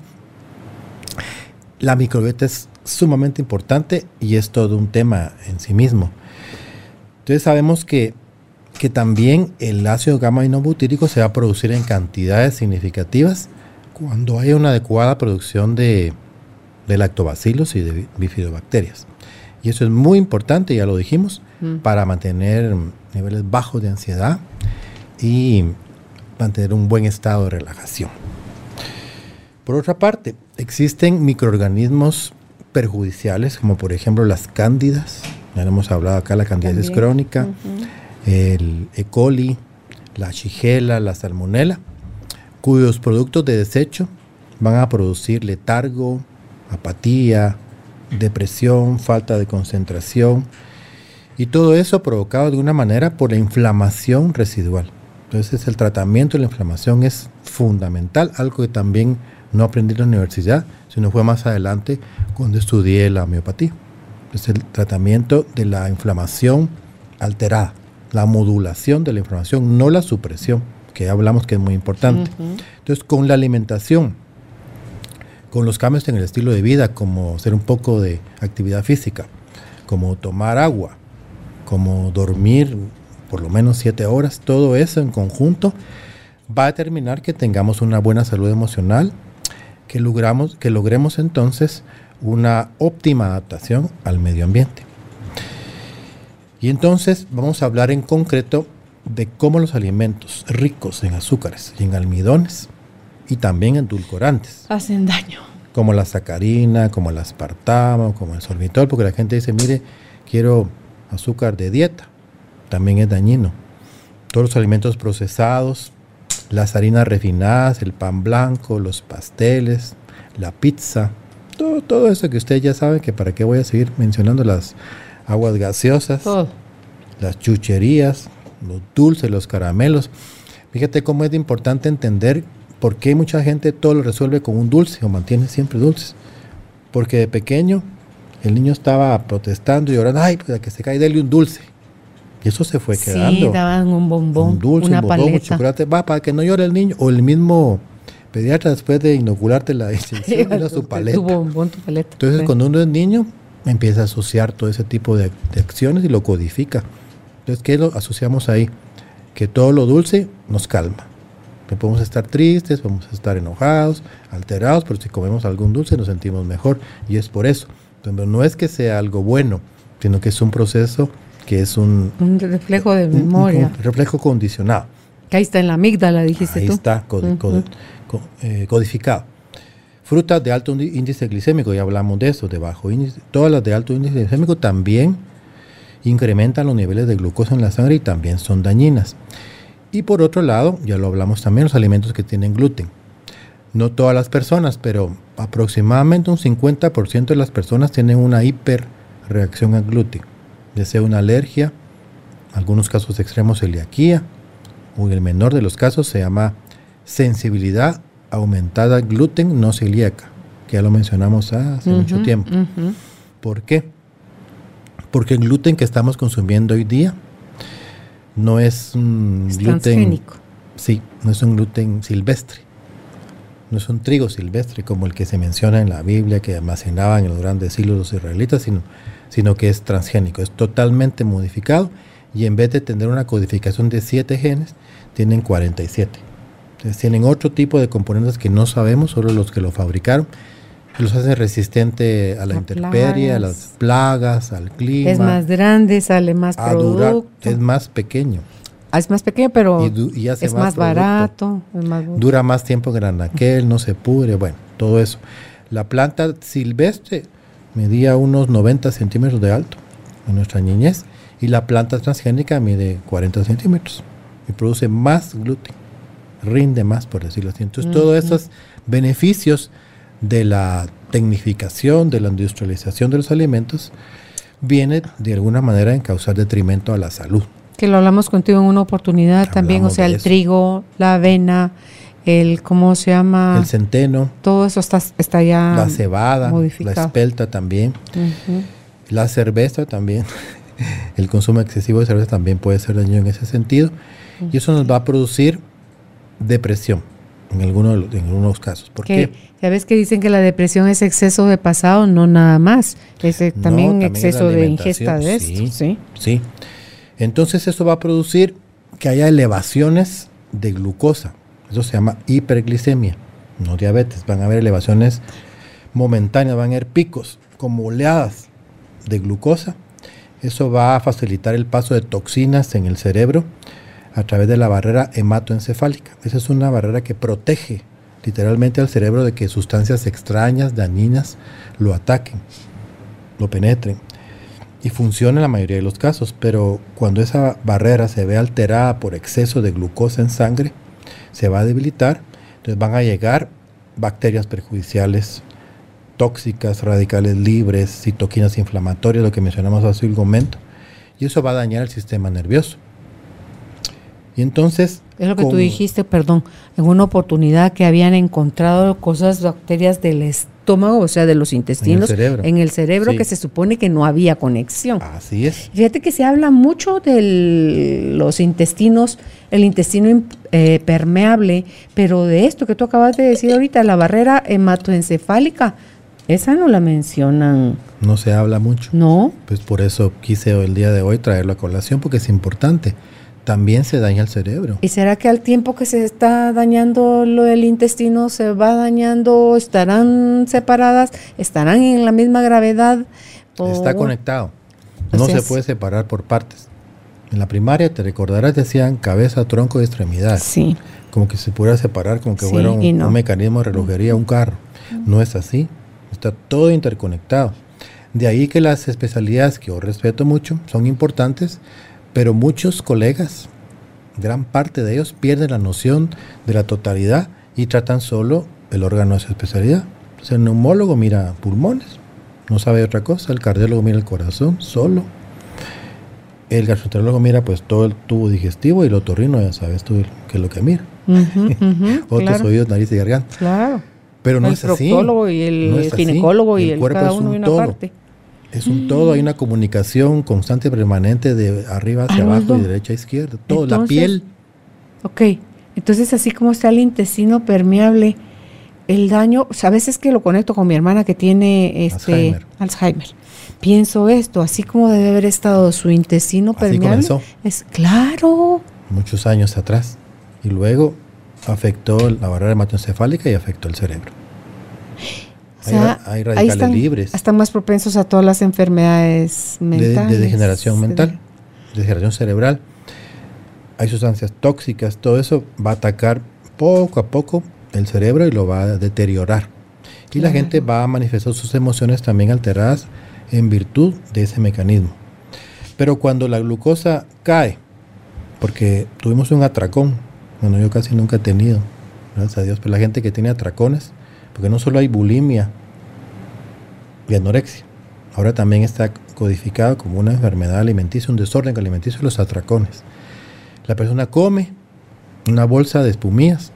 la microbiota es sumamente importante y es todo un tema en sí mismo. Entonces sabemos que, que también el ácido gamma inobutírico se va a producir en cantidades significativas cuando hay una adecuada producción de, de lactobacilos y de bifidobacterias. Y eso es muy importante, ya lo dijimos, mm. para mantener niveles bajos de ansiedad y mantener un buen estado de relajación. Por otra parte, existen microorganismos perjudiciales, como por ejemplo las cándidas, ya hemos hablado acá, la candidiasis crónica, el E. coli, la shigella, la salmonella, cuyos productos de desecho van a producir letargo, apatía, depresión, falta de concentración, y todo eso provocado de una manera por la inflamación residual. Entonces el tratamiento de la inflamación es fundamental, algo que también no aprendí en la universidad, sino fue más adelante cuando estudié la homeopatía. Es el tratamiento de la inflamación alterada, la modulación de la inflamación, no la supresión, que hablamos que es muy importante. Entonces, con la alimentación, con los cambios en el estilo de vida, como hacer un poco de actividad física, como tomar agua, como dormir por lo menos siete horas, todo eso en conjunto va a determinar que tengamos una buena salud emocional, que, logramos, que logremos entonces una óptima adaptación al medio ambiente. Y entonces vamos a hablar en concreto de cómo los alimentos ricos en azúcares y en almidones y también en edulcorantes hacen daño. Como la sacarina, como el aspartamo, como el sorbitol, porque la gente dice, mire, quiero azúcar de dieta, también es dañino. Todos los alimentos procesados, las harinas refinadas, el pan blanco, los pasteles, la pizza, todo, todo eso que usted ya sabe que para qué voy a seguir mencionando las aguas gaseosas, las chucherías, los dulces, los caramelos. Fíjate cómo es importante entender ¿por qué mucha gente todo lo resuelve con un dulce o mantiene siempre dulces? Porque de pequeño el niño estaba protestando y llorando, ay, pues a que se cae, dele un dulce. Y eso se fue quedando. Sí, daban un bombón, un dulce, una un bombón, un paleta. chocolate, va, para que no llore el niño. O el mismo pediatra después de inocularte la <laughs> era su <laughs> paleta. Tu bombón, tu paleta. Entonces, Sí. cuando uno es niño, empieza a asociar todo ese tipo de, de acciones y lo codifica. Entonces, ¿qué lo asociamos ahí? Que todo lo dulce nos calma. Que podemos estar tristes, podemos estar enojados, alterados, pero si comemos algún dulce nos sentimos mejor. Y es por eso. Entonces, no es que sea algo bueno, sino que es un proceso que es un, Un reflejo de un- un memoria. con- reflejo condicionado. Que ahí está en la amígdala, dijiste Ahí tú. está codi- codi- co- eh, codificado. Frutas de alto índice glicémico, ya hablamos de eso, de bajo índice. Todas las de alto índice glicémico también incrementan los niveles de glucosa en la sangre y también son dañinas. Y por otro lado, ya lo hablamos también, los alimentos que tienen gluten. No todas las personas, pero aproximadamente un 50% de las personas tienen una hiperreacción al gluten, ya sea una alergia, algunos casos extremos celiaquía, o en el menor de los casos se llama sensibilidad aumentada gluten no celíaca, que ya lo mencionamos hace mucho tiempo. ¿Por qué? Porque el gluten que estamos consumiendo hoy día no es un Es gluten. transgénico. Sí, no es un gluten silvestre. No es un trigo silvestre como el que se menciona en la Biblia que almacenaban en los grandes siglos los israelitas, sino, sino que es transgénico. Es totalmente modificado y en vez de tener una codificación de 7 genes, tienen 47. Entonces tienen otro tipo de componentes que no sabemos, solo los que lo fabricaron. Los hacen resistente a la intemperie, a las plagas, al clima, Es más grande, sale más durar. producto. Es más pequeño. Ah, es más pequeño, pero Y du- y hace es más barato. Es más bu- dura más tiempo que el anaquel, no se pudre, bueno, todo eso. La planta silvestre medía unos 90 centímetros de alto en nuestra niñez y la planta transgénica mide 40 centímetros y produce más gluten, rinde más, por decirlo así. Entonces, todos esos beneficios de la tecnificación, de la industrialización de los alimentos, viene de alguna manera en causar detrimento a la salud. Que lo hablamos contigo en una oportunidad también, o Hablamos sea, el eso. trigo, la avena, el, ¿cómo se llama? El centeno, Todo eso está, está ya la cebada, la modificado. espelta también. Ujú. La cerveza también, <laughs> el consumo excesivo de cerveza también puede ser dañino en ese sentido. Y eso nos va a producir depresión en algunos, de los- en algunos casos. ¿Por Que, qué? ya ves que dicen que la depresión es exceso de pasado, no nada más. Es eh, No, también exceso de ingesta de sí. esto. ¿sí? Sí. Entonces eso va a producir que haya elevaciones de glucosa. Eso se llama hiperglicemia, no diabetes. Van a haber elevaciones momentáneas, van a haber picos como oleadas de glucosa. Eso va a facilitar el paso de toxinas en el cerebro a través de la barrera hematoencefálica. Esa es una barrera que protege literalmente al cerebro de que sustancias extrañas, dañinas, lo ataquen, lo penetren y funciona en la mayoría de los casos, pero cuando esa barrera se ve alterada por exceso de glucosa en sangre, se va a debilitar, entonces van a llegar bacterias perjudiciales, tóxicas, radicales libres, citoquinas inflamatorias, lo que mencionamos hace un momento, y eso va a dañar el sistema nervioso. Y entonces... Es lo que tú como- dijiste, perdón, en una oportunidad que habían encontrado cosas, bacterias del estómago, o sea, de los intestinos, cerebro. en el cerebro Sí. que se supone que no había conexión. Así es. Fíjate que se habla mucho de los intestinos, el intestino eh, permeable, pero de esto que tú acabas de decir ahorita, la barrera hematoencefálica, esa no la mencionan, No se habla mucho. ¿no? Pues por eso quise el día de hoy traerlo a colación, porque es importante. También se daña el cerebro. ¿Y será que al tiempo que se está dañando lo del intestino se va dañando, estarán separadas, estarán en la misma gravedad? o- Está conectado. No sea, se es- puede separar por partes. En la primaria, te recordarás, decían cabeza, tronco y extremidades. Sí. Como que se pudiera separar, como que Sí, fuera un, no. un mecanismo de relojería, un carro. No es así. Está todo interconectado. De ahí que las especialidades que yo respeto mucho son importantes, pero muchos colegas, gran parte de ellos, pierden la noción de la totalidad y tratan solo el órgano de su especialidad. El neumólogo mira pulmones, no sabe otra cosa. El cardiólogo mira el corazón solo. El gastroenterólogo mira pues todo el tubo digestivo y el otorrino, ya sabes tú qué es lo que mira. <laughs> otros oídos, nariz y garganta. Claro. Pero no es así. El proctólogo y el ginecólogo y el, cuerpo cada es uno un una todo. parte. Es un todo, hay una comunicación constante permanente de arriba hacia abajo y derecha a izquierda. Todo, la piel. Ok, entonces así como está el intestino permeable, el daño, o sea, a veces que lo conecto con mi hermana que tiene este Alzheimer. Alzheimer. Pienso esto, así como debe haber estado su intestino Así permeable. comenzó. Es claro. muchos años atrás. Y luego afectó la barrera hematoencefálica y afectó el cerebro. O Hay sea, hay ahí radicales están, libres. Están más propensos a todas las enfermedades de, mentales. de degeneración mental, degeneración cerebral. Hay sustancias tóxicas, todo eso va a atacar poco a poco el cerebro y lo va a deteriorar. Y la Claro. gente va a manifestar sus emociones también alteradas en virtud de ese mecanismo. Pero cuando la glucosa cae, porque tuvimos un atracón, bueno, yo casi nunca he tenido, gracias a Dios, pero la gente que tiene atracones, porque no solo hay bulimia y anorexia, ahora también está codificado como una enfermedad alimenticia, un desorden alimenticio, los atracones. La persona come una bolsa de espumillas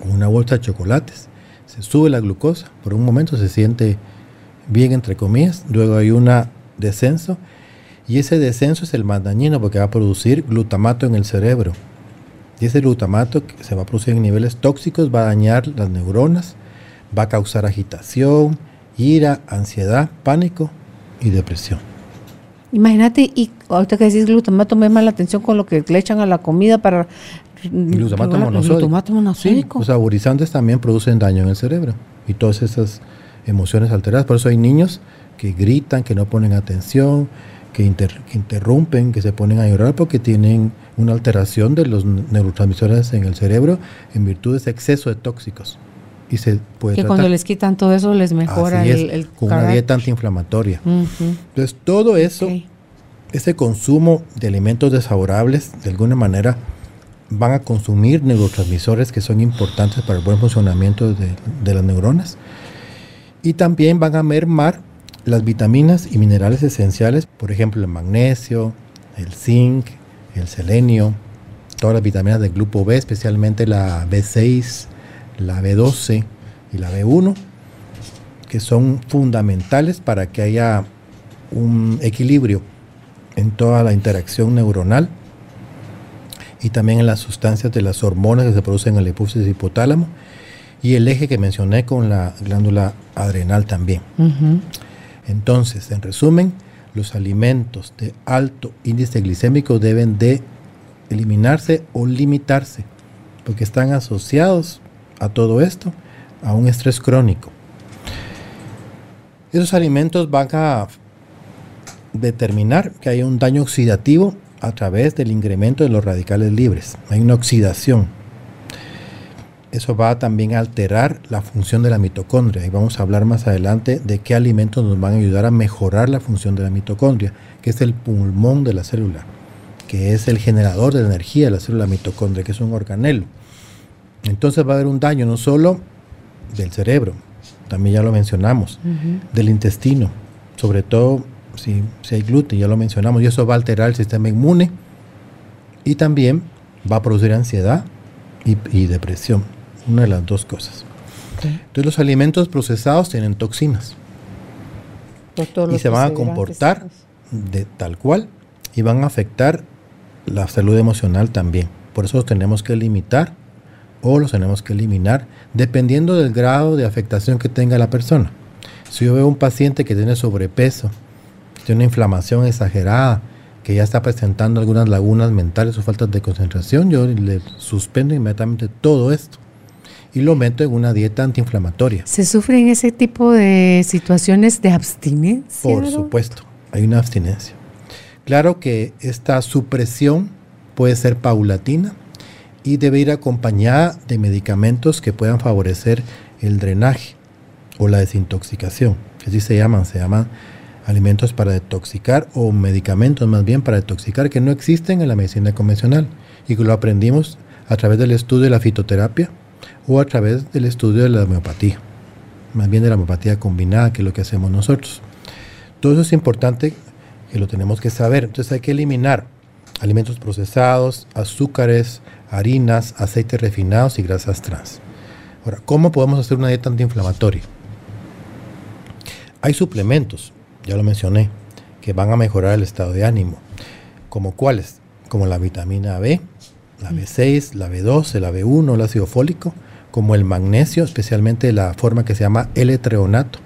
o una bolsa de chocolates, se sube la glucosa, por un momento se siente bien entre comillas, luego hay un descenso y ese descenso es el más dañino porque va a producir glutamato en el cerebro. Y ese glutamato que se va a producir en niveles tóxicos va a dañar las neuronas, va a causar agitación, ira, ansiedad, pánico y depresión. Imagínate, y ahorita que decís glutamato, me llama la atención con lo que le echan a la comida para. Glutamato monosódico. Glutamato Sí, los saborizantes también producen daño en el cerebro y todas esas emociones alteradas. Por eso hay niños que gritan, que no ponen atención, que, inter- que interrumpen, que se ponen a llorar porque tienen una alteración de los neurotransmisores en el cerebro en virtud de ese exceso de tóxicos. Y se puede que tratar. cuando les quitan todo eso les mejora Así es, el, el con una dieta antiinflamatoria. Entonces, todo eso, ese consumo de alimentos desfavorables, de alguna manera, van a consumir neurotransmisores que son importantes para el buen funcionamiento de, de las neuronas. Y también van a mermar las vitaminas y minerales esenciales, por ejemplo, el magnesio, el zinc, el selenio, todas las vitaminas del grupo B, especialmente la B6, la B12 y la B1, que son fundamentales para que haya un equilibrio en toda la interacción neuronal y también en las sustancias de las hormonas que se producen en el hipófisis y hipotálamo y el eje que mencioné con la glándula adrenal también. Entonces, en resumen, los alimentos de alto índice glicémico deben de eliminarse o limitarse, porque están asociados a todo esto, a un estrés crónico. Esos alimentos van a determinar que hay un daño oxidativo a través del incremento de los radicales libres. Hay una oxidación. Eso va también a alterar la función de la mitocondria y vamos a hablar más adelante de qué alimentos nos van a ayudar a mejorar la función de la mitocondria, que es el pulmón de la célula, que es el generador de energía de la célula mitocondria, que es un organelo. Entonces va a haber un daño no solo del cerebro, también ya lo mencionamos, del intestino, sobre todo si, si hay gluten, ya lo mencionamos, y eso va a alterar el sistema inmune y también va a producir ansiedad y, y depresión, una de las dos cosas. Entonces los alimentos procesados tienen toxinas y se van a comportar de tal cual y van a afectar la salud emocional también. Por eso los tenemos que limitar o los tenemos que eliminar dependiendo del grado de afectación que tenga la persona. Si yo veo un paciente que tiene sobrepeso, que tiene una inflamación exagerada, que ya está presentando algunas lagunas mentales o faltas de concentración, yo le suspendo inmediatamente todo esto y lo meto en una dieta antiinflamatoria. ¿Se sufren ese tipo de situaciones de abstinencia? Por supuesto, hay una abstinencia. Claro que esta supresión puede ser paulatina y debe ir acompañada de medicamentos que puedan favorecer el drenaje o la desintoxicación. Así se llaman, se llaman alimentos para detoxicar o medicamentos más bien para detoxicar que no existen en la medicina convencional y que lo aprendimos a través del estudio de la fitoterapia o a través del estudio de la homeopatía, más bien de la homeopatía combinada, que es lo que hacemos nosotros. Todo eso es importante que lo tenemos que saber. Entonces hay que eliminar alimentos procesados, azúcares, harinas, aceites refinados y grasas trans. Ahora, ¿cómo podemos hacer una dieta antiinflamatoria? Hay suplementos, ya lo mencioné, que van a mejorar el estado de ánimo. ¿Como cuáles? Como la vitamina B, la B6, la B12, la B1, el ácido fólico, como el magnesio, especialmente la forma que se llama L-treonato.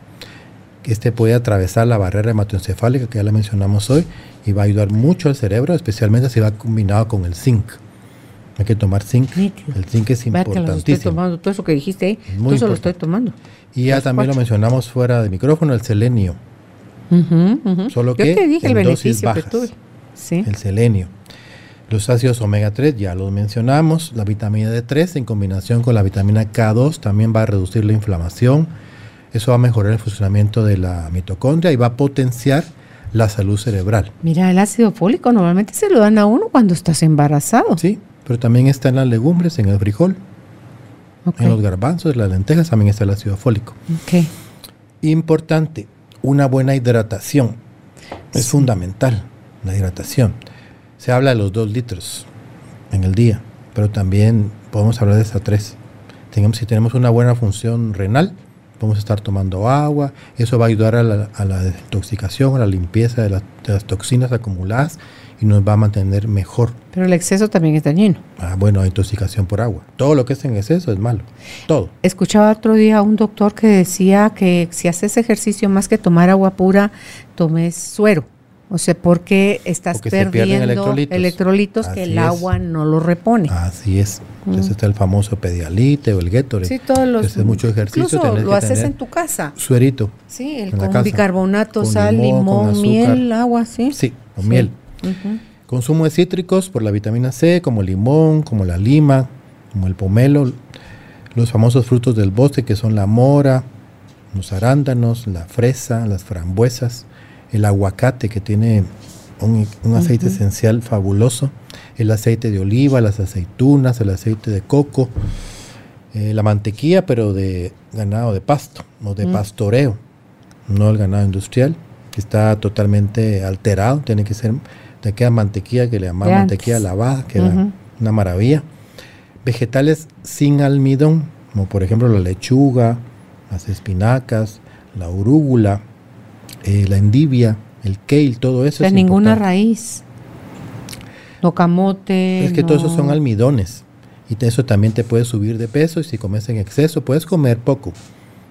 Este puede atravesar la barrera hematoencefálica que ya la mencionamos hoy y va a ayudar mucho al cerebro, especialmente si va combinado con el zinc. Hay que tomar zinc. El zinc es importantísimo. Estoy tomando todo eso que dijiste ahí. todo eso lo estoy tomando. Y ya también lo mencionamos fuera de micrófono, el selenio. Solo que te dije el beneficio que tuve. El selenio. Los ácidos omega 3 ya los mencionamos. La vitamina D3 en combinación con la vitamina K2 también va a reducir la inflamación. Eso va a mejorar el funcionamiento de la mitocondria y va a potenciar la salud cerebral. Mira, el ácido fólico normalmente se lo dan a uno cuando estás embarazado. Sí, pero también está en las legumbres, en el frijol, en los garbanzos, en las lentejas también está el ácido fólico. Okay. Importante, una buena hidratación. Es fundamental la hidratación. Se habla de los dos litros en el día, pero también podemos hablar de hasta tres. si tenemos una buena función renal, podemos estar tomando agua, eso va a ayudar a la, a la desintoxicación, a la limpieza de, de, las toxinas acumuladas y nos va a mantener mejor. Pero el exceso también es dañino. Ah, bueno, intoxicación por agua. Todo lo que es en exceso es malo. Todo. Escuchaba otro día a un doctor que decía que si haces ejercicio más que tomar agua pura, tomes suero. O sea, porque estás perdiendo electrolitos, que el agua no lo repone. Así es. Entonces está el famoso pedialite o el Gatorade. Sí, todos los. Es mucho ejercicio. Incluso lo haces en tu casa. Suerito. Sí, el con bicarbonato, sal, limón, miel, agua, sí. Sí, con miel. Consumo de cítricos por la vitamina C, como el limón, como la lima, como el pomelo, los famosos frutos del bosque que son la mora, los arándanos, la fresa, las frambuesas, el aguacate que tiene un, aceite esencial fabuloso, el aceite de oliva, las aceitunas, el aceite de coco, eh, la mantequilla, pero de ganado de pasto o de pastoreo, no el ganado industrial, que está totalmente alterado, tiene que ser de aquella mantequilla que le llamamos mantequilla lavada, que era una maravilla. Vegetales sin almidón, como por ejemplo la lechuga, las espinacas, la urúgula, eh, la endivia, el kale, todo eso. De ninguna raíz. No camote. Es que todos esos son almidones. Y eso también te puede subir de peso y si comes en exceso, puedes comer poco.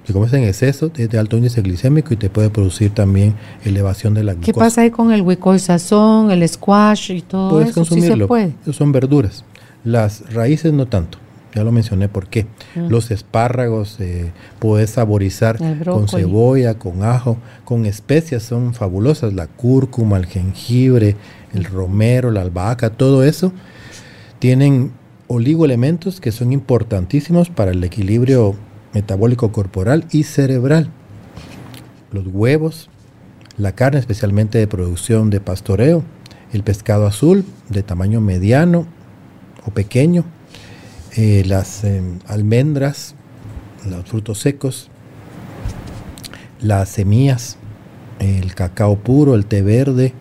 Si comes en exceso, es de alto índice glicémico y te puede producir también elevación de la glucosa. ¿Qué pasa ahí con el hueco sazón, el squash y todo puedes eso? Consumirlo. puede? son verduras. Las raíces no tanto. Ya lo mencioné por qué. Mm. Los espárragos eh, puedes saborizar con cebolla, con ajo, con especias, son fabulosas. La cúrcuma, el jengibre, el romero, la albahaca, todo eso tienen oligoelementos que son importantísimos para el equilibrio metabólico corporal y cerebral. Los huevos, la carne especialmente de producción de pastoreo, el pescado azul de tamaño mediano o pequeño, eh, las em, almendras, los frutos secos, las semillas, el cacao puro, el té verde,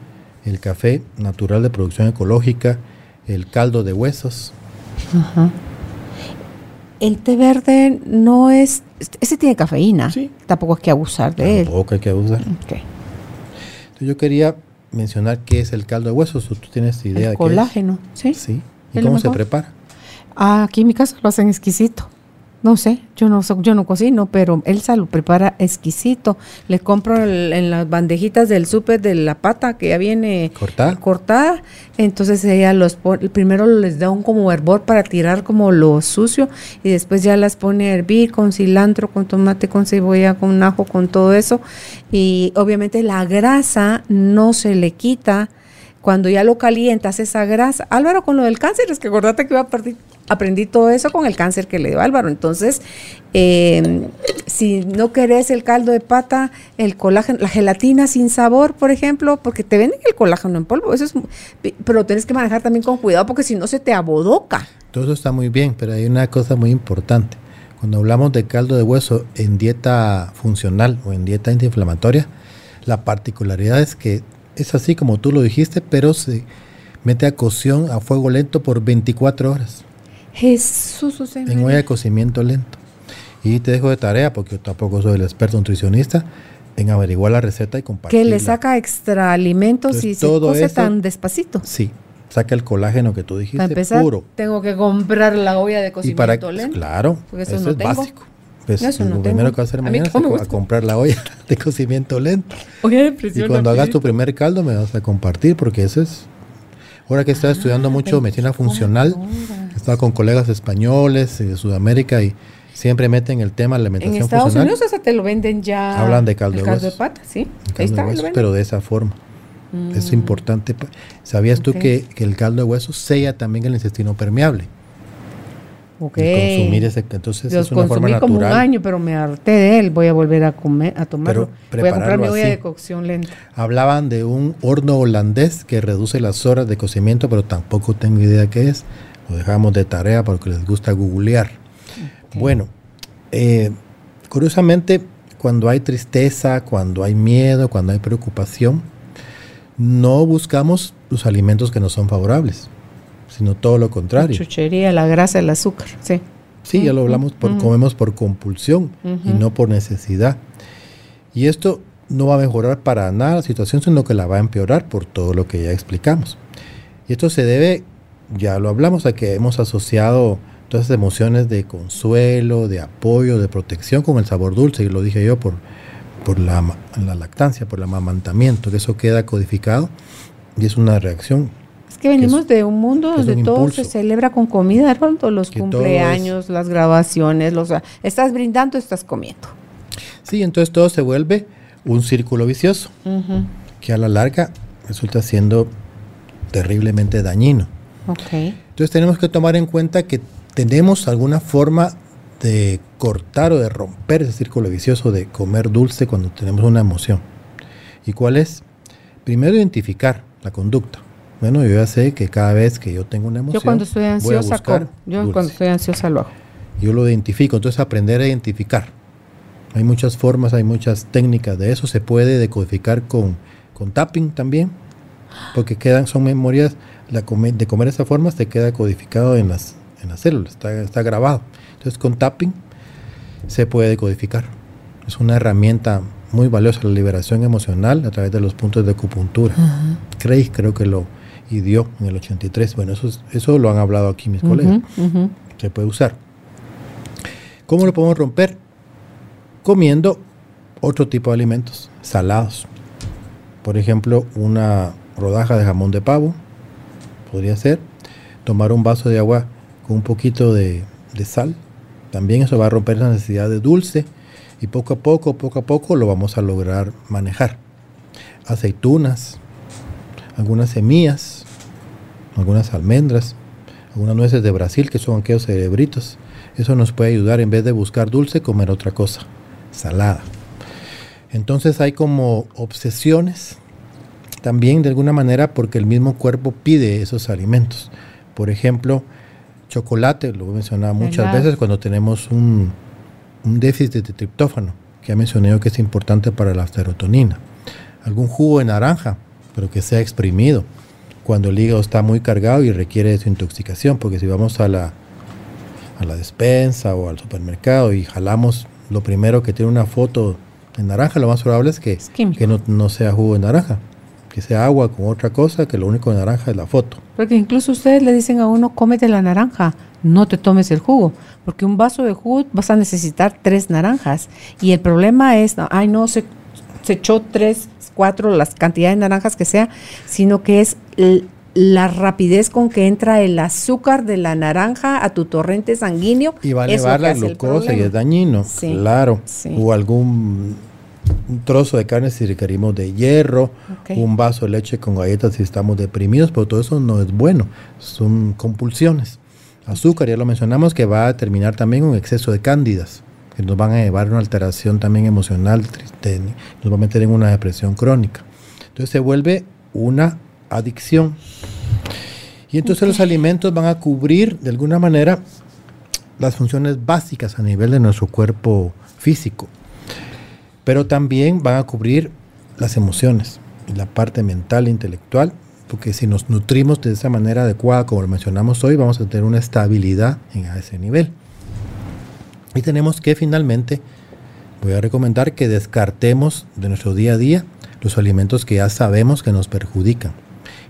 el café natural de producción ecológica, el caldo de huesos. El té verde no es, ese tiene cafeína, sí. tampoco hay que abusar de él. Tampoco hay que abusar. yo quería mencionar qué es el caldo de huesos, ¿tú tienes idea el de colágeno, qué es? sí. ¿Y cómo se prepara? Ah, aquí en mi casa lo hacen exquisito. No sé, yo no yo no cocino, pero Elsa lo prepara exquisito. Le compro en las bandejitas del súper de la pata que ya viene cortada. cortada. Entonces ella los pone, primero les da un como hervor para tirar como lo sucio y después ya las pone a hervir con cilantro, con tomate, con cebolla, con ajo, con todo eso. Y obviamente la grasa no se le quita cuando ya lo calientas esa grasa. Álvaro, con lo del cáncer, es que acordate que iba aprendí todo eso con el cáncer que le dio Álvaro. Entonces, eh, si no querés el caldo de pata, el colágeno, la gelatina sin sabor, por ejemplo, porque te venden el colágeno en polvo, eso es, pero tienes que manejar también con cuidado porque si no se te abodoca. Todo eso está muy bien, pero hay una cosa muy importante. Cuando hablamos de caldo de hueso en dieta funcional o en dieta antiinflamatoria, la particularidad es que es así como tú lo dijiste, pero se mete a cocción a fuego lento por 24 horas. Jesús, En olla de cocimiento lento. Y te dejo de tarea, porque yo tampoco soy el experto nutricionista, en averiguar la receta y compartirla. Que le saca extra alimentos y se cose tan despacito. Sí, saca el colágeno que tú dijiste, empezar, puro. Tengo que comprar la olla de cocimiento para, lento. Claro, eso, es básico. Pues, eso lo primero que vas a hacer mañana es a comprar la olla <laughs> de cocimiento lento. y cuando hagas tu primer caldo me vas a compartir, porque eso es... Ahora que estás estudiando mucho medicina funcional, estaba con colegas españoles de Sudamérica y siempre meten el tema de la alimentación En Estados Unidos hasta te lo venden ya. Hablan de caldo, de, pata, sí. Ahí está, pero de esa forma. Es mm. importante. ¿Sabías tú que, que, el caldo de hueso sella también el intestino permeable? Ok. consumir ese, entonces es una forma natural. como un año, pero me harté de él. Voy a volver a comer, a tomarlo. Voy a comprar mi olla de cocción lenta. Hablaban de un horno holandés que reduce las horas de cocimiento, pero tampoco tengo idea qué es. Lo dejamos de tarea porque les gusta googlear. Bueno, eh, curiosamente, cuando hay tristeza, cuando hay miedo, cuando hay preocupación, no buscamos los alimentos que no son favorables, sino todo lo contrario. La chuchería, la grasa, el azúcar, sí. Sí, ya lo hablamos, por, comemos por compulsión y no por necesidad. Y esto no va a mejorar para nada la situación, sino que la va a empeorar por todo lo que ya explicamos. Y esto se debe, ya lo hablamos, a que hemos asociado todas esas emociones de consuelo, de apoyo, de protección con el sabor dulce, y lo dije yo por, por la, la lactancia, por el amamantamiento, que eso queda codificado y es una reacción. Es que venimos de un mundo donde todo se celebra con comida, Roldo, los cumpleaños, las grabaciones, los estás brindando, estás comiendo. Sí, entonces todo se vuelve un círculo vicioso, que a la larga resulta siendo terriblemente dañino. Entonces tenemos que tomar en cuenta que tenemos alguna forma de cortar o de romper ese círculo vicioso de comer dulce cuando tenemos una emoción. ¿Y cuál es? Primero identificar la conducta. Bueno, yo ya sé que cada vez que yo tengo una emoción, yo cuando estoy ansiosa, yo cuando estoy ansiosa lo hago. Yo lo identifico, entonces aprender a identificar. Hay muchas formas, hay muchas técnicas de eso. Se puede decodificar con, con tapping también, porque quedan, son memorias, la de comer esa forma se queda codificado en las en la célula, está, está grabado. Entonces con tapping se puede decodificar. Es una herramienta muy valiosa la liberación emocional a través de los puntos de acupuntura. Uh creo que lo ideó en el 83. Bueno, eso, eso lo han hablado aquí mis colegas. Se puede usar. ¿Cómo lo podemos romper? Comiendo otro tipo de alimentos, salados. Por ejemplo, una rodaja de jamón de pavo, podría ser. Tomar un vaso de agua un poquito de, sal. También eso va a romper la necesidad de dulce y poco a poco, poco a poco lo vamos a lograr manejar. Aceitunas, algunas semillas, algunas almendras, algunas nueces de Brasil que son aquellos cerebritos. Eso nos puede ayudar en vez de buscar dulce, comer otra cosa, salada. Entonces hay como obsesiones también de alguna manera porque el mismo cuerpo pide esos alimentos. Por ejemplo, chocolate, lo he mencionado muchas veces cuando tenemos un, déficit de triptófano, que ha mencionado que es importante para la serotonina. Algún jugo de naranja, pero que sea exprimido, cuando el hígado está muy cargado y requiere desintoxicación, porque si vamos a la, a la despensa o al supermercado y jalamos lo primero que tiene una foto de naranja, lo más probable es que, que no, no sea jugo de naranja que sea agua con otra cosa, que lo único de naranja es la foto. Porque incluso ustedes le dicen a uno, cómete la naranja, no te tomes el jugo, porque un vaso de jugo vas a necesitar tres naranjas. Y el problema es, ay no, se, se echó tres, cuatro, las cantidades de naranjas que sea, sino que es la rapidez con que entra el azúcar de la naranja a tu torrente sanguíneo. Y va a elevar la glucosa y es dañino, claro. O algún un trozo de carne si requerimos de hierro, un vaso de leche con galletas si estamos deprimidos, pero todo eso no es bueno, son compulsiones. Azúcar, ya lo mencionamos, que va a terminar también un exceso de cándidas, que nos van a llevar a una alteración también emocional, triste, nos va a meter en una depresión crónica. Entonces se vuelve una adicción. Y entonces los alimentos van a cubrir de alguna manera las funciones básicas a nivel de nuestro cuerpo físico pero también van a cubrir las emociones y la parte mental e intelectual porque si nos nutrimos de esa manera adecuada, como lo mencionamos hoy, vamos a tener una estabilidad en ese nivel. Y tenemos que finalmente, voy a recomendar que descartemos de nuestro día a día los alimentos que ya sabemos que nos perjudican.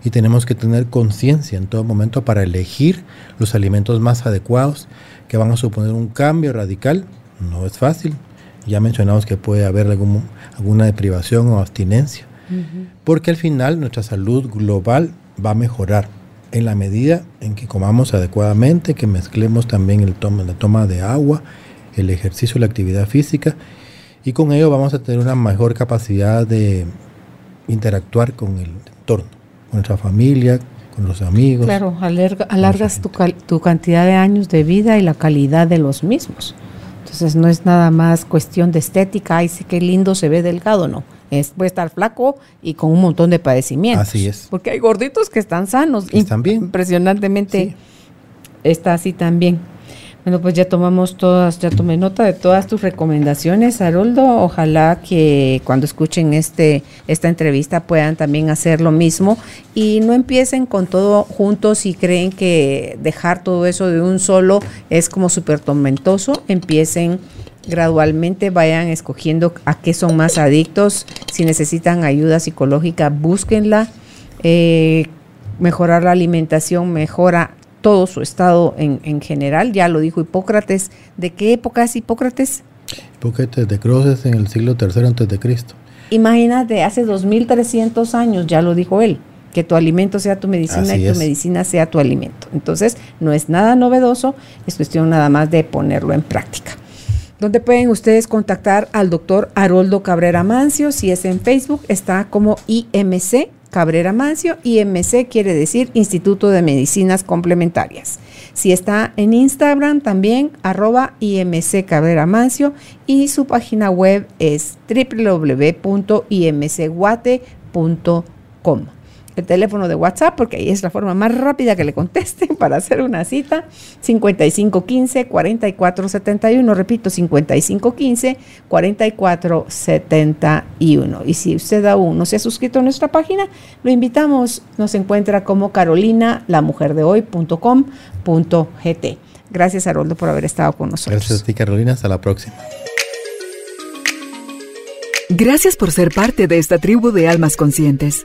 Y tenemos que tener conciencia en todo momento para elegir los alimentos más adecuados que van a suponer un cambio radical. No es fácil. Ya mencionamos que puede haber alguna deprivación o abstinencia. Porque al final nuestra salud global va a mejorar en la medida en que comamos adecuadamente, que mezclemos también el toma, la toma de agua, el ejercicio, la actividad física, y con ello vamos a tener una mejor capacidad de interactuar con el entorno, con nuestra familia, con los amigos. Claro, alargas tu, tu cantidad de años de vida y la calidad de los mismos. Entonces no es nada más cuestión de estética, ay, sí qué lindo se ve delgado, no. Es, puede estar flaco y con un montón de padecimientos. Así es. Porque hay gorditos que están sanos. Están bien. Impresionantemente está así también. Bueno, pues ya tomamos todas, ya tomé nota de todas tus recomendaciones, Haroldo. Ojalá que cuando escuchen este esta entrevista puedan también hacer lo mismo y no empiecen con todo juntos y creen que dejar todo eso de un solo es como súper tormentoso. Empiecen gradualmente, vayan escogiendo a qué son más adictos. Si necesitan ayuda psicológica, búsquenla. Eh, mejorar la alimentación mejora todo su estado en, general. Ya lo dijo Hipócrates. ¿De qué época es Hipócrates? Hipócrates de Croces en el siglo III antes de Cristo. Imagínate, hace 2300 años ya lo dijo él, que tu alimento sea tu medicina y tu medicina sea tu alimento. Entonces, no es nada novedoso, es cuestión nada más de ponerlo en práctica. ¿Dónde pueden ustedes contactar al doctor Haroldo Cabrera Mancio? Si es en Facebook, está como IMC Cabrera Mancio, IMC quiere decir Instituto de Medicinas Complementarias. Si está en Instagram también, arroba IMC Cabrera Mancio y su página web es www.imcguate.com el teléfono de WhatsApp, porque ahí es la forma más rápida que le contesten <laughs> para hacer una cita, 5515-4471, repito, 5515-4471. Y si usted aún no se ha suscrito a nuestra página, lo invitamos, nos encuentra como carolina, la mujer de hoy.com.gt. Gracias, Haroldo, por haber estado con nosotros. Gracias a ti, Carolina. Hasta la próxima. Gracias por ser parte de esta tribu de almas conscientes.